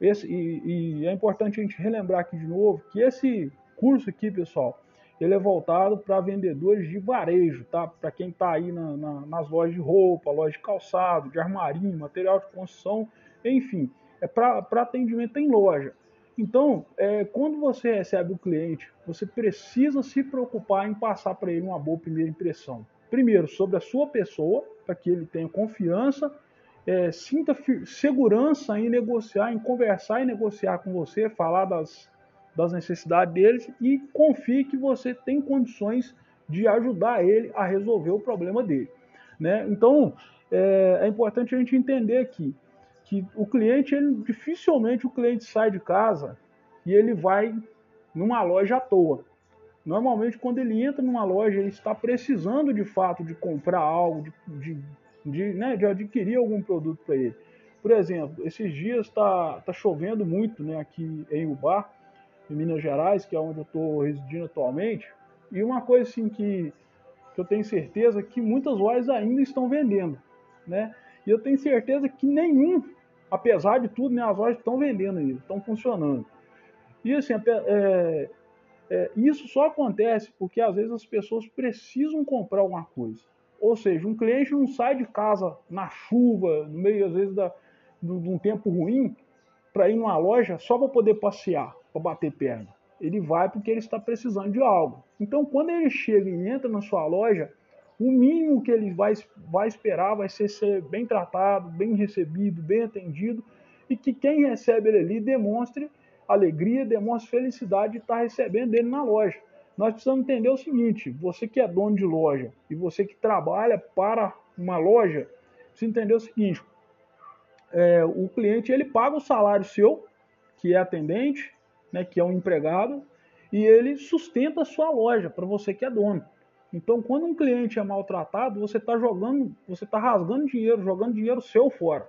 Esse, e, e é importante a gente relembrar aqui de novo que esse curso aqui, pessoal, ele é voltado para vendedores de varejo, tá? Para quem está aí na, na, nas lojas de roupa, loja de calçado, de armarinho, material de construção, enfim, é para atendimento em loja. Então, é, quando você recebe o cliente, você precisa se preocupar em passar para ele uma boa primeira impressão. Primeiro, sobre a sua pessoa, para que ele tenha confiança, é, sinta segurança em negociar, em conversar e negociar com você, falar das, das necessidades deles e confie que você tem condições de ajudar ele a resolver o problema dele. Né? Então, é, é importante a gente entender aqui que o cliente, ele, dificilmente o cliente sai de casa e ele vai numa loja à toa. Normalmente, quando ele entra numa loja, ele está precisando de fato de comprar algo, de, de, de, né, de adquirir algum produto para ele. Por exemplo, esses dias está tá chovendo muito né, aqui em Ubar, em Minas Gerais, que é onde eu estou residindo atualmente. E uma coisa assim que, que eu tenho certeza que muitas lojas ainda estão vendendo. Né? E eu tenho certeza que nenhum apesar de tudo, né, as lojas estão vendendo isso, estão funcionando. E assim, é, é, isso só acontece porque às vezes as pessoas precisam comprar alguma coisa. Ou seja, um cliente não sai de casa na chuva, no meio às vezes da, de um tempo ruim, para ir numa loja só para poder passear, para bater perna. Ele vai porque ele está precisando de algo. Então, quando ele chega e entra na sua loja, o mínimo que ele vai, vai esperar vai ser ser bem tratado, bem recebido, bem atendido e que quem recebe ele ali demonstre alegria, demonstre felicidade de estar recebendo ele na loja. Nós precisamos entender o seguinte: você que é dono de loja e você que trabalha para uma loja, precisa entender o seguinte: é, o cliente ele paga o salário seu, que é atendente, né, que é um empregado, e ele sustenta a sua loja para você que é dono. Então, quando um cliente é maltratado, você está jogando, você está rasgando dinheiro, jogando dinheiro seu fora.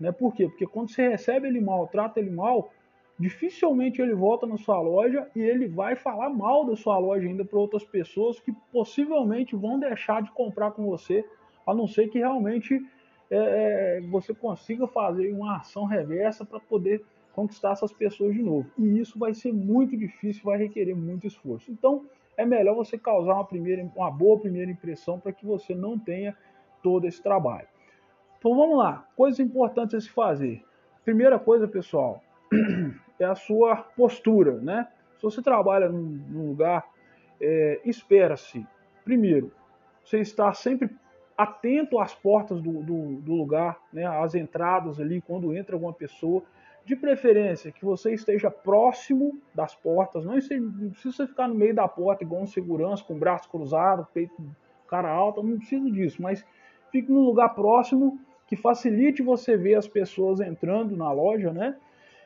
Né? Por quê? Porque quando você recebe ele mal, trata ele mal, dificilmente ele volta na sua loja e ele vai falar mal da sua loja ainda para outras pessoas que possivelmente vão deixar de comprar com você, a não ser que realmente é, é você consiga fazer uma ação reversa para poder conquistar essas pessoas de novo. E isso vai ser muito difícil, vai requerer muito esforço. Então, é melhor você causar uma, primeira, uma boa primeira impressão para que você não tenha todo esse trabalho. Então vamos lá, coisas importantes a se fazer. Primeira coisa, pessoal, é a sua postura, né? Se você trabalha num, num lugar, é, espera-se, primeiro, você estar sempre atento às portas do, do, do lugar, né, às entradas ali, quando entra alguma pessoa, de preferência que você esteja próximo das portas, não precisa ficar no meio da porta igual um segurança, com o braço cruzado, peito cara alto, não precisa disso, mas fique num lugar próximo que facilite você ver as pessoas entrando na loja, né?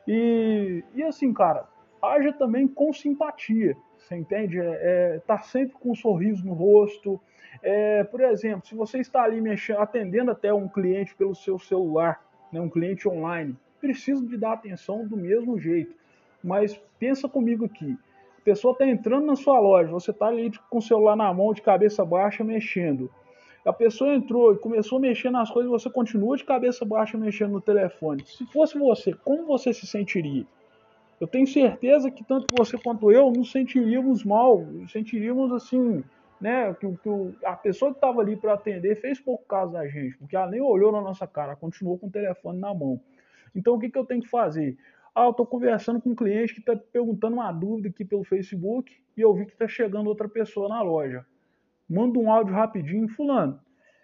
E, e assim, cara, haja também com simpatia, você entende? É, é, tá sempre com um sorriso no rosto. É, por exemplo, se você está ali mexendo, atendendo até um cliente pelo seu celular, né, um cliente online, precisam de dar atenção do mesmo jeito. Mas pensa comigo aqui. A pessoa está entrando na sua loja, você está ali com o celular na mão, de cabeça baixa, mexendo. A pessoa entrou e começou a mexer nas coisas, você continua de cabeça baixa mexendo no telefone. Se fosse você, como você se sentiria? Eu tenho certeza que tanto você quanto eu nos sentiríamos mal, sentiríamos assim, né, que, que a pessoa que estava ali para atender fez pouco caso da gente, porque ela nem olhou na nossa cara, continuou com o telefone na mão. Então o que, que eu tenho que fazer? Ah, eu estou conversando com um cliente que está perguntando uma dúvida aqui pelo Facebook e eu vi que está chegando outra pessoa na loja. Manda um áudio rapidinho, fulano.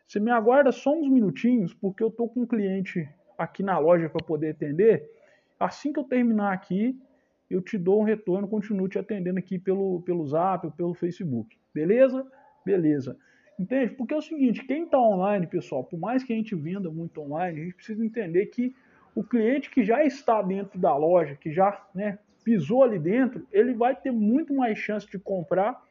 Você me aguarda só uns minutinhos, porque eu estou com um cliente aqui na loja para poder atender. Assim que eu terminar aqui, eu te dou um retorno, continuo te atendendo aqui pelo, pelo Zap pelo Facebook. Beleza? Beleza. Entende? Porque é o seguinte, quem está online, pessoal, por mais que a gente venda muito online, a gente precisa entender que o cliente que já está dentro da loja, que já né, pisou ali dentro, ele vai ter muito mais chance de comprar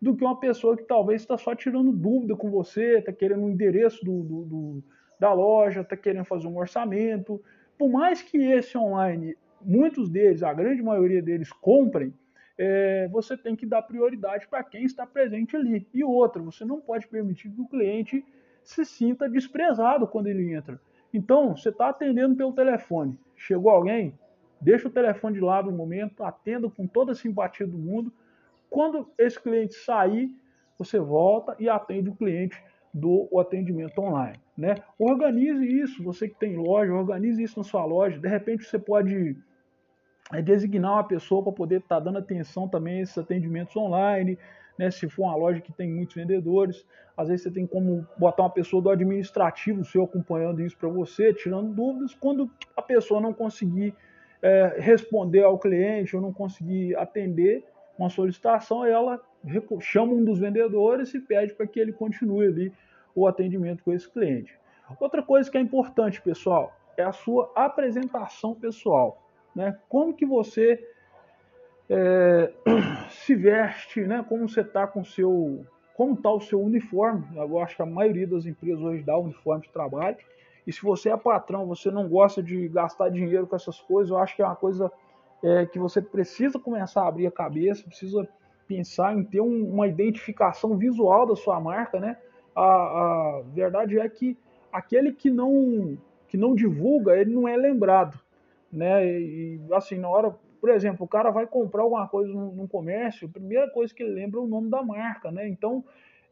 do que uma pessoa que talvez está só tirando dúvida com você, está querendo o um endereço do, do, do, da loja, está querendo fazer um orçamento. Por mais que esse online, muitos deles, a grande maioria deles, comprem, é, você tem que dar prioridade para quem está presente ali. E outra, você não pode permitir que o cliente se sinta desprezado quando ele entra. Então, você está atendendo pelo telefone. Chegou alguém? Deixa o telefone de lado no momento, atenda com toda a simpatia do mundo. Quando esse cliente sair, você volta e atende o cliente do atendimento online. Né? Organize isso, você que tem loja, organize isso na sua loja. De repente você pode é, designar uma pessoa para poder estar tá dando atenção também a esses atendimentos online né? Se for uma loja que tem muitos vendedores, às vezes você tem como botar uma pessoa do administrativo seu acompanhando isso para você, tirando dúvidas. Quando a pessoa não conseguir é, responder ao cliente ou não conseguir atender uma solicitação, ela chama um dos vendedores e pede para que ele continue ali o atendimento com esse cliente. Outra coisa que é importante, pessoal, é a sua apresentação pessoal. Né? Como que você é, se veste, né? Como você está com seu. Como está o seu uniforme? Eu acho que a maioria das empresas hoje dá uniforme de trabalho. E se você é patrão, você não gosta de gastar dinheiro com essas coisas, eu acho que é uma coisa é, que você precisa começar a abrir a cabeça, precisa pensar em ter um, uma identificação visual da sua marca, né? A, a, verdade é que aquele que não que não divulga, ele não é lembrado, né? E assim, na hora por exemplo, o cara vai comprar alguma coisa num, comércio, a primeira coisa que ele lembra é o nome da marca, né? Então,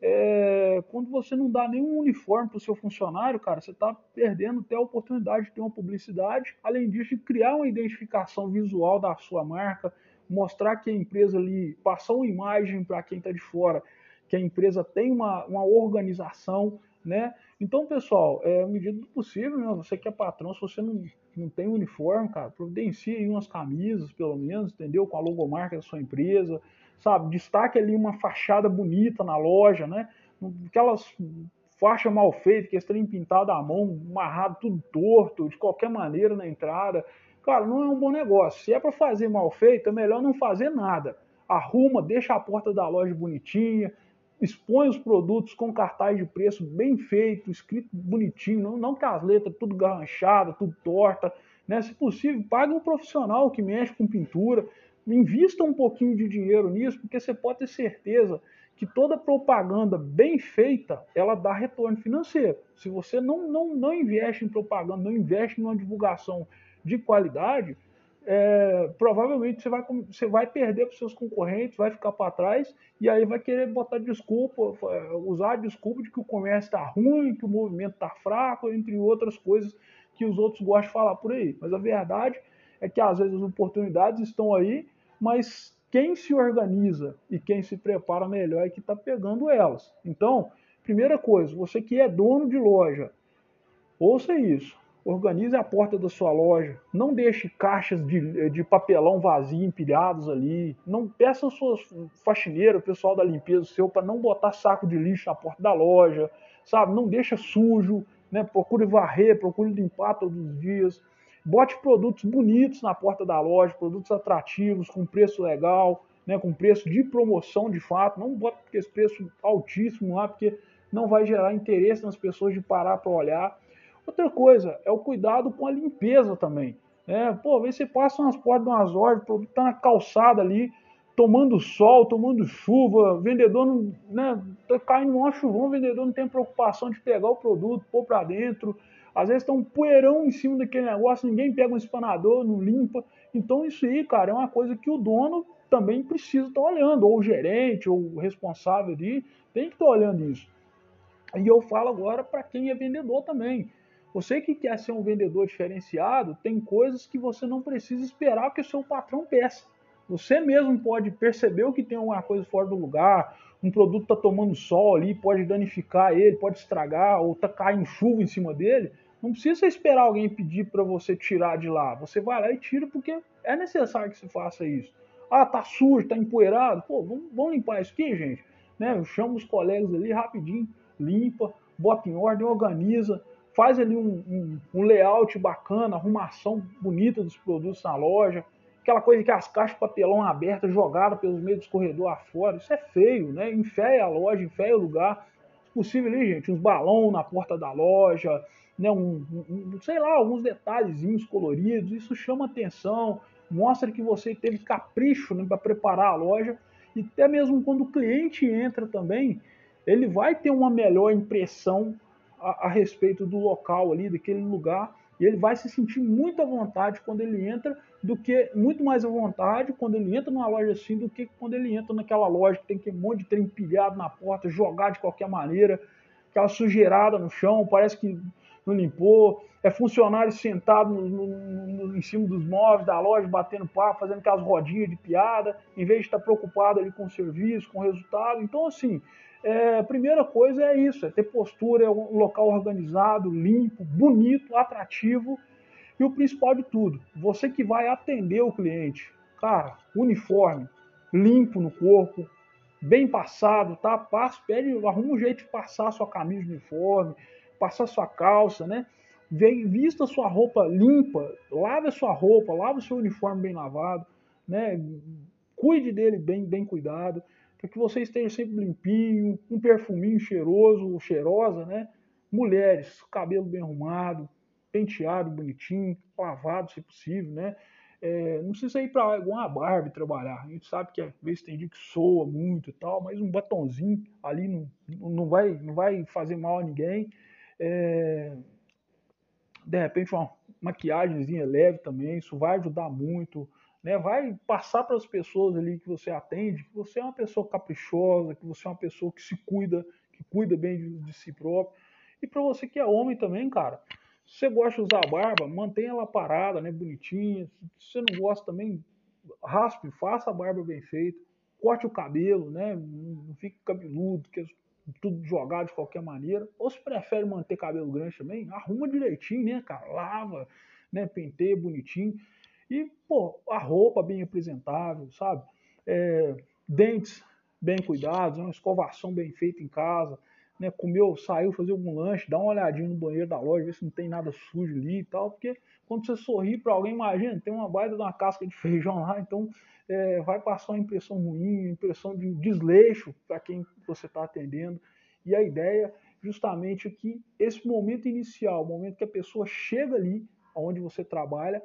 é, quando você não dá nenhum uniforme para o seu funcionário, cara, você está perdendo até a oportunidade de ter uma publicidade, além disso, de criar uma identificação visual da sua marca, mostrar que a empresa ali passou uma imagem para quem está de fora, que a empresa tem uma, uma organização, né? Então, pessoal, é a medida do possível, né? você que é patrão, se você não, não tem uniforme, cara, providencie aí umas camisas, pelo menos, entendeu? Com a logomarca da sua empresa, sabe? Destaque ali uma fachada bonita na loja, né? Aquelas faixas mal feitas, que estão pintadas à mão, amarrado tudo torto, de qualquer maneira na entrada. Cara, não é um bom negócio. Se é para fazer mal feito, é melhor não fazer nada. Arruma, deixa a porta da loja bonitinha, expõe os produtos com cartaz de preço bem feito, escrito bonitinho, não, não com as letras tudo garranchadas, tudo torta. Né? Se possível, pague um profissional que mexe com pintura, invista um pouquinho de dinheiro nisso, porque você pode ter certeza que toda propaganda bem feita, ela dá retorno financeiro. Se você não, não, não investe em propaganda, não investe em uma divulgação de qualidade, é, provavelmente você vai, você vai perder para os seus concorrentes, vai ficar para trás e aí vai querer botar desculpa, usar a desculpa de que o comércio está ruim, que o movimento está fraco, entre outras coisas que os outros gostam de falar por aí. Mas a verdade é que às vezes as oportunidades estão aí, mas quem se organiza e quem se prepara melhor é que está pegando elas. Então, primeira coisa, você que é dono de loja, ouça isso Organize a porta da sua loja. Não deixe caixas de, de papelão vazio empilhados ali. Não peça aos seus faxineiros, o pessoal da limpeza seu, para não botar saco de lixo na porta da loja, sabe? Não deixa sujo, né? Procure varrer, procure limpar todos os dias. Bote produtos bonitos na porta da loja, produtos atrativos, com preço legal, né? Com preço de promoção de fato. Não bote esse preço altíssimo lá, porque não vai gerar interesse nas pessoas de parar para olhar. Outra coisa é o cuidado com a limpeza também. Né? Pô, vê se passa umas portas umas horas, o produto tá na calçada ali, tomando sol, tomando chuva, vendedor não, né, tá caindo um chuvão, o vendedor não tem preocupação de pegar o produto, pôr para dentro. Às vezes tem um poeirão em cima daquele negócio, ninguém pega um espanador, não limpa. Então isso aí, cara, é uma coisa que o dono também precisa estar tá olhando, ou o gerente, ou o responsável ali, tem que estar tá olhando isso. E eu falo agora para quem é vendedor também. Você que quer ser um vendedor diferenciado, tem coisas que você não precisa esperar que o seu patrão peça. Você mesmo pode perceber que tem alguma coisa fora do lugar, um produto está tomando sol ali, pode danificar ele, pode estragar, ou tá caindo chuva em cima dele. Não precisa esperar alguém pedir para você tirar de lá. Você vai lá e tira porque é necessário que se faça isso. Ah, tá sujo, tá empoeirado. Pô, vamos, vamos limpar isso aqui, gente. Né? Eu chamo os colegas ali rapidinho, limpa, bota em ordem, organiza, faz ali um, um, um layout bacana, arrumação bonita dos produtos na loja, aquela coisa que as caixas de papelão abertas, jogadas pelos meios dos corredores afora, isso é feio, né? Enfeia a loja, enfeia o lugar. Se possível ali, gente, uns balões na porta da loja, né? Um, um, sei lá, alguns detalhezinhos coloridos, isso chama atenção, mostra que você teve capricho né, para preparar a loja, e até mesmo quando o cliente entra também, ele vai ter uma melhor impressão a, a respeito do local ali, daquele lugar, e ele vai se sentir muito à vontade quando ele entra, do que muito mais à vontade quando ele entra numa loja assim do que quando ele entra naquela loja que tem aquele monte de trem empilhado na porta, jogar de qualquer maneira, aquela sujeirada no chão, parece que não limpou, é funcionário sentado no, no, no, em cima dos móveis da loja, batendo papo, fazendo aquelas rodinhas de piada, em vez de estar preocupado ali com o serviço, com o resultado. Então, assim, é, a primeira coisa é isso, é ter postura, é um local organizado, limpo, bonito, atrativo e o principal de tudo, você que vai atender o cliente, cara, uniforme, limpo no corpo, bem passado, tá? Passa, pede, arruma um jeito de passar sua camisa uniforme, passar sua calça, né? Vista sua roupa limpa, lave a sua roupa, lave o seu uniforme bem lavado, né? Cuide dele bem, bem cuidado para que você esteja sempre limpinho, um perfuminho cheiroso ou cheirosa, né? Mulheres, cabelo bem arrumado, penteado bonitinho, lavado se possível, né? É, não precisa ir para uma Barbie trabalhar. A gente sabe que às vezes tem dia que soa muito e tal, mas um batonzinho ali não, não, vai, não vai fazer mal a ninguém. É, de repente uma maquiagemzinha leve também, isso vai ajudar muito né, vai passar para as pessoas ali que você atende que você é uma pessoa caprichosa, que você é uma pessoa que se cuida, que cuida bem de, de si próprio. E para você que é homem também, cara, se você gosta de usar a barba, mantenha ela parada, né, bonitinha. Se você não gosta também, raspe, faça a barba bem feita, corte o cabelo, né, não fique cabeludo, que é tudo jogado de qualquer maneira. Ou se prefere manter cabelo grande também, arruma direitinho, né, cara, lava, né, penteia bonitinho. E, pô, a roupa bem apresentável, sabe? É, dentes bem cuidados, uma escovação bem feita em casa, né? Comeu, saiu fazer algum lanche, dá uma olhadinha no banheiro da loja, ver se não tem nada sujo ali e tal, porque quando você sorri para alguém, imagina, tem uma baita de uma casca de feijão lá, então é, vai passar uma impressão ruim, impressão de desleixo para quem você está atendendo. E a ideia justamente é que esse momento inicial, o momento que a pessoa chega ali, onde você trabalha,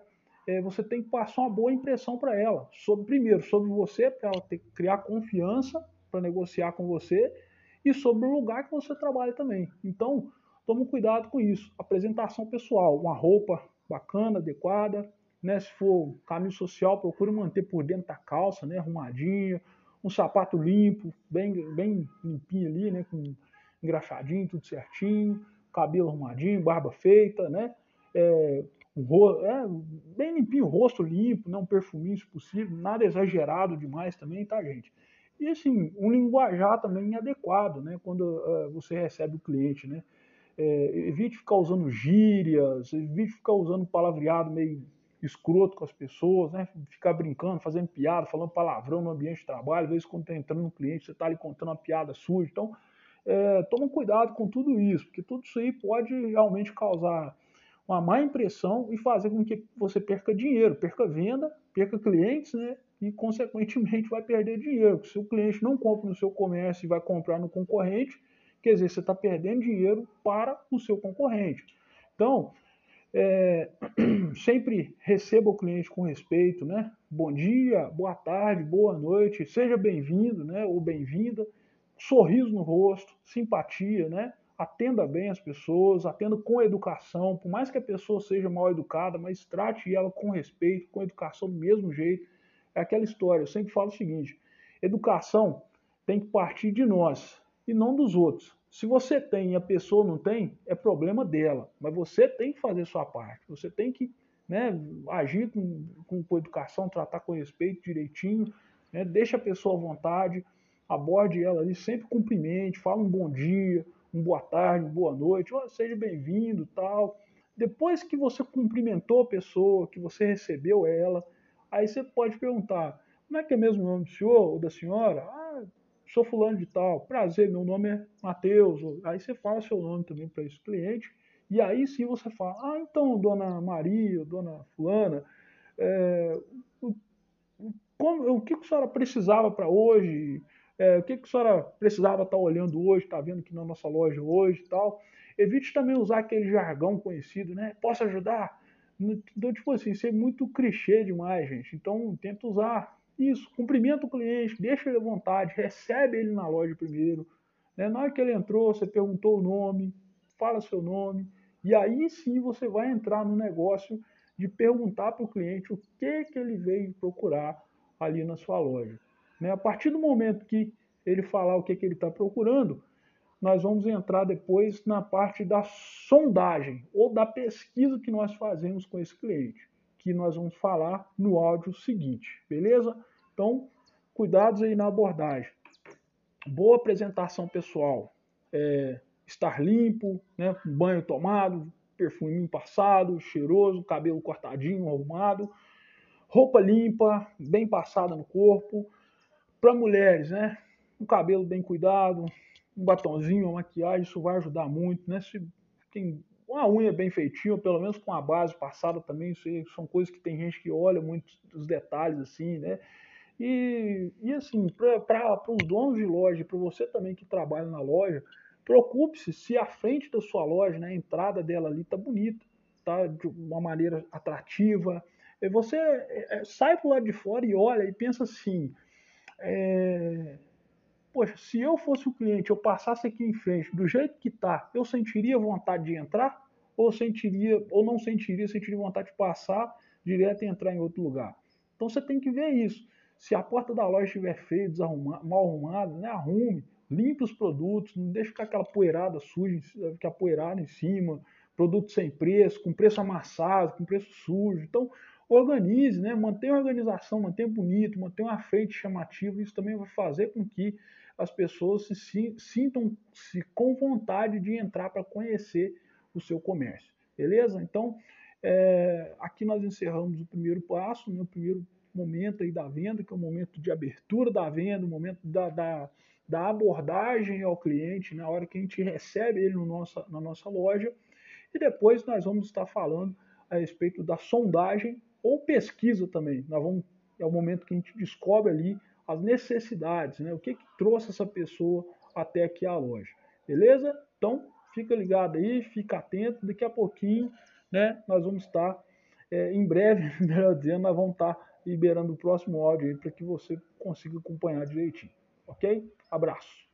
é, você tem que passar uma boa impressão para ela. Sobre, primeiro, sobre você, para ela ter, criar confiança para negociar com você, e sobre o lugar que você trabalha também. Então, tome cuidado com isso. Apresentação pessoal, uma roupa bacana, adequada, né? Se for caminho social, procure manter por dentro da calça, né? Arrumadinha, um sapato limpo, bem, bem limpinho ali, né? Com engraxadinho, tudo certinho, cabelo arrumadinho, barba feita, né? É, é, bem limpinho, rosto limpo, né, um perfuminho se possível, nada exagerado demais também, tá, gente? E assim, um linguajar também adequado, né? Quando uh, você recebe o cliente, né? É, evite ficar usando gírias, evite ficar usando palavreado meio escroto com as pessoas, né? Ficar brincando, fazendo piada, falando palavrão no ambiente de trabalho. Às vezes, quando está entrando no cliente, você está ali contando uma piada suja. Então, é, toma cuidado com tudo isso, porque tudo isso aí pode realmente causar uma má impressão e fazer com que você perca dinheiro, perca venda, perca clientes, né? E consequentemente vai perder dinheiro. Se o cliente não compra no seu comércio e vai comprar no concorrente, quer dizer, você está perdendo dinheiro para o seu concorrente. Então, é, sempre receba o cliente com respeito, né? Bom dia, boa tarde, boa noite, seja bem-vindo, né? Ou bem-vinda, sorriso no rosto, simpatia, né? Atenda bem as pessoas, atenda com educação, por mais que a pessoa seja mal educada, mas trate ela com respeito, com educação do mesmo jeito. É aquela história, eu sempre falo o seguinte: educação tem que partir de nós e não dos outros. Se você tem e a pessoa não tem, é problema dela. Mas você tem que fazer sua parte. Você tem que né, agir com, com, com educação, tratar com respeito direitinho, né, deixa a pessoa à vontade, aborde ela ali, sempre cumprimente, fala um bom dia, um boa tarde, uma boa noite, oh, seja bem-vindo tal. Depois que você cumprimentou a pessoa, que você recebeu ela, aí você pode perguntar, como é que é mesmo o nome do senhor ou da senhora? Ah, sou fulano de tal, prazer, meu nome é Matheus. Aí você fala seu nome também para esse cliente, e aí sim você fala, ah, então, dona Maria, dona fulana, é, como, o que a senhora precisava para hoje? É, o que a senhora precisava estar tá olhando hoje, está vendo aqui na nossa loja hoje e tal? Evite também usar aquele jargão conhecido, né? Posso ajudar? Então, tipo assim, ser muito clichê demais, gente. Então, tenta usar isso. Cumprimenta o cliente, deixa ele à vontade, recebe ele na loja primeiro. Né? Na hora que ele entrou, você perguntou o nome, fala seu nome. E aí sim você vai entrar no negócio de perguntar para o cliente o que, que ele veio procurar ali na sua loja. Né? A partir do momento que ele falar o que, que ele está procurando, nós vamos entrar depois na parte da sondagem ou da pesquisa que nós fazemos com esse cliente, que nós vamos falar no áudio seguinte, beleza? Então, cuidados aí na abordagem. Boa apresentação pessoal, é, estar limpo, né, banho tomado, perfume passado, cheiroso, cabelo cortadinho, arrumado, roupa limpa, bem passada no corpo. Para mulheres, né, um cabelo bem cuidado, um batonzinho, uma maquiagem, isso vai ajudar muito, né? Se tem uma unha bem feitinha, ou pelo menos com a base passada também, isso aí são coisas que tem gente que olha muito os detalhes assim, né? E, e assim, para os donos de loja, para você também que trabalha na loja, preocupe-se se a frente da sua loja, né, a entrada dela ali tá bonita, tá de uma maneira atrativa. E você é, sai para o lado de fora e olha e pensa assim, é, poxa, se eu fosse o cliente, eu passasse aqui em frente, do jeito que tá, eu sentiria vontade de entrar? Ou sentiria, ou não sentiria, sentiria vontade de passar direto e entrar em outro lugar? Então você tem que ver isso. Se a porta da loja estiver feia, mal arrumada, né, arrume, limpe os produtos, não deixe ficar aquela poeirada suja, ficar poeirada em cima, produto sem preço, com preço amassado, com preço sujo. Então, organize, né? mantenha a organização, mantenha bonito, mantenha uma frente chamativa. Isso também vai fazer com que as pessoas se sintam-se com vontade de entrar para conhecer o seu comércio. Beleza? Então, é, aqui nós encerramos o primeiro passo, né, o primeiro momento aí da venda, que é o momento de abertura da venda, o momento da, da, da abordagem ao cliente, na hora que a gente recebe ele no nossa, na nossa loja. E depois nós vamos estar falando a respeito da sondagem ou pesquisa também. Nós vamos, é o momento que a gente descobre ali as necessidades, né? O que, que trouxe essa pessoa até aqui à loja. Beleza? Então, fica ligado aí, fica atento. Daqui a pouquinho, né, nós vamos estar, é, em breve, melhor dizendo, nós vamos estar liberando o próximo áudio aí para que você consiga acompanhar direitinho. Ok? Abraço.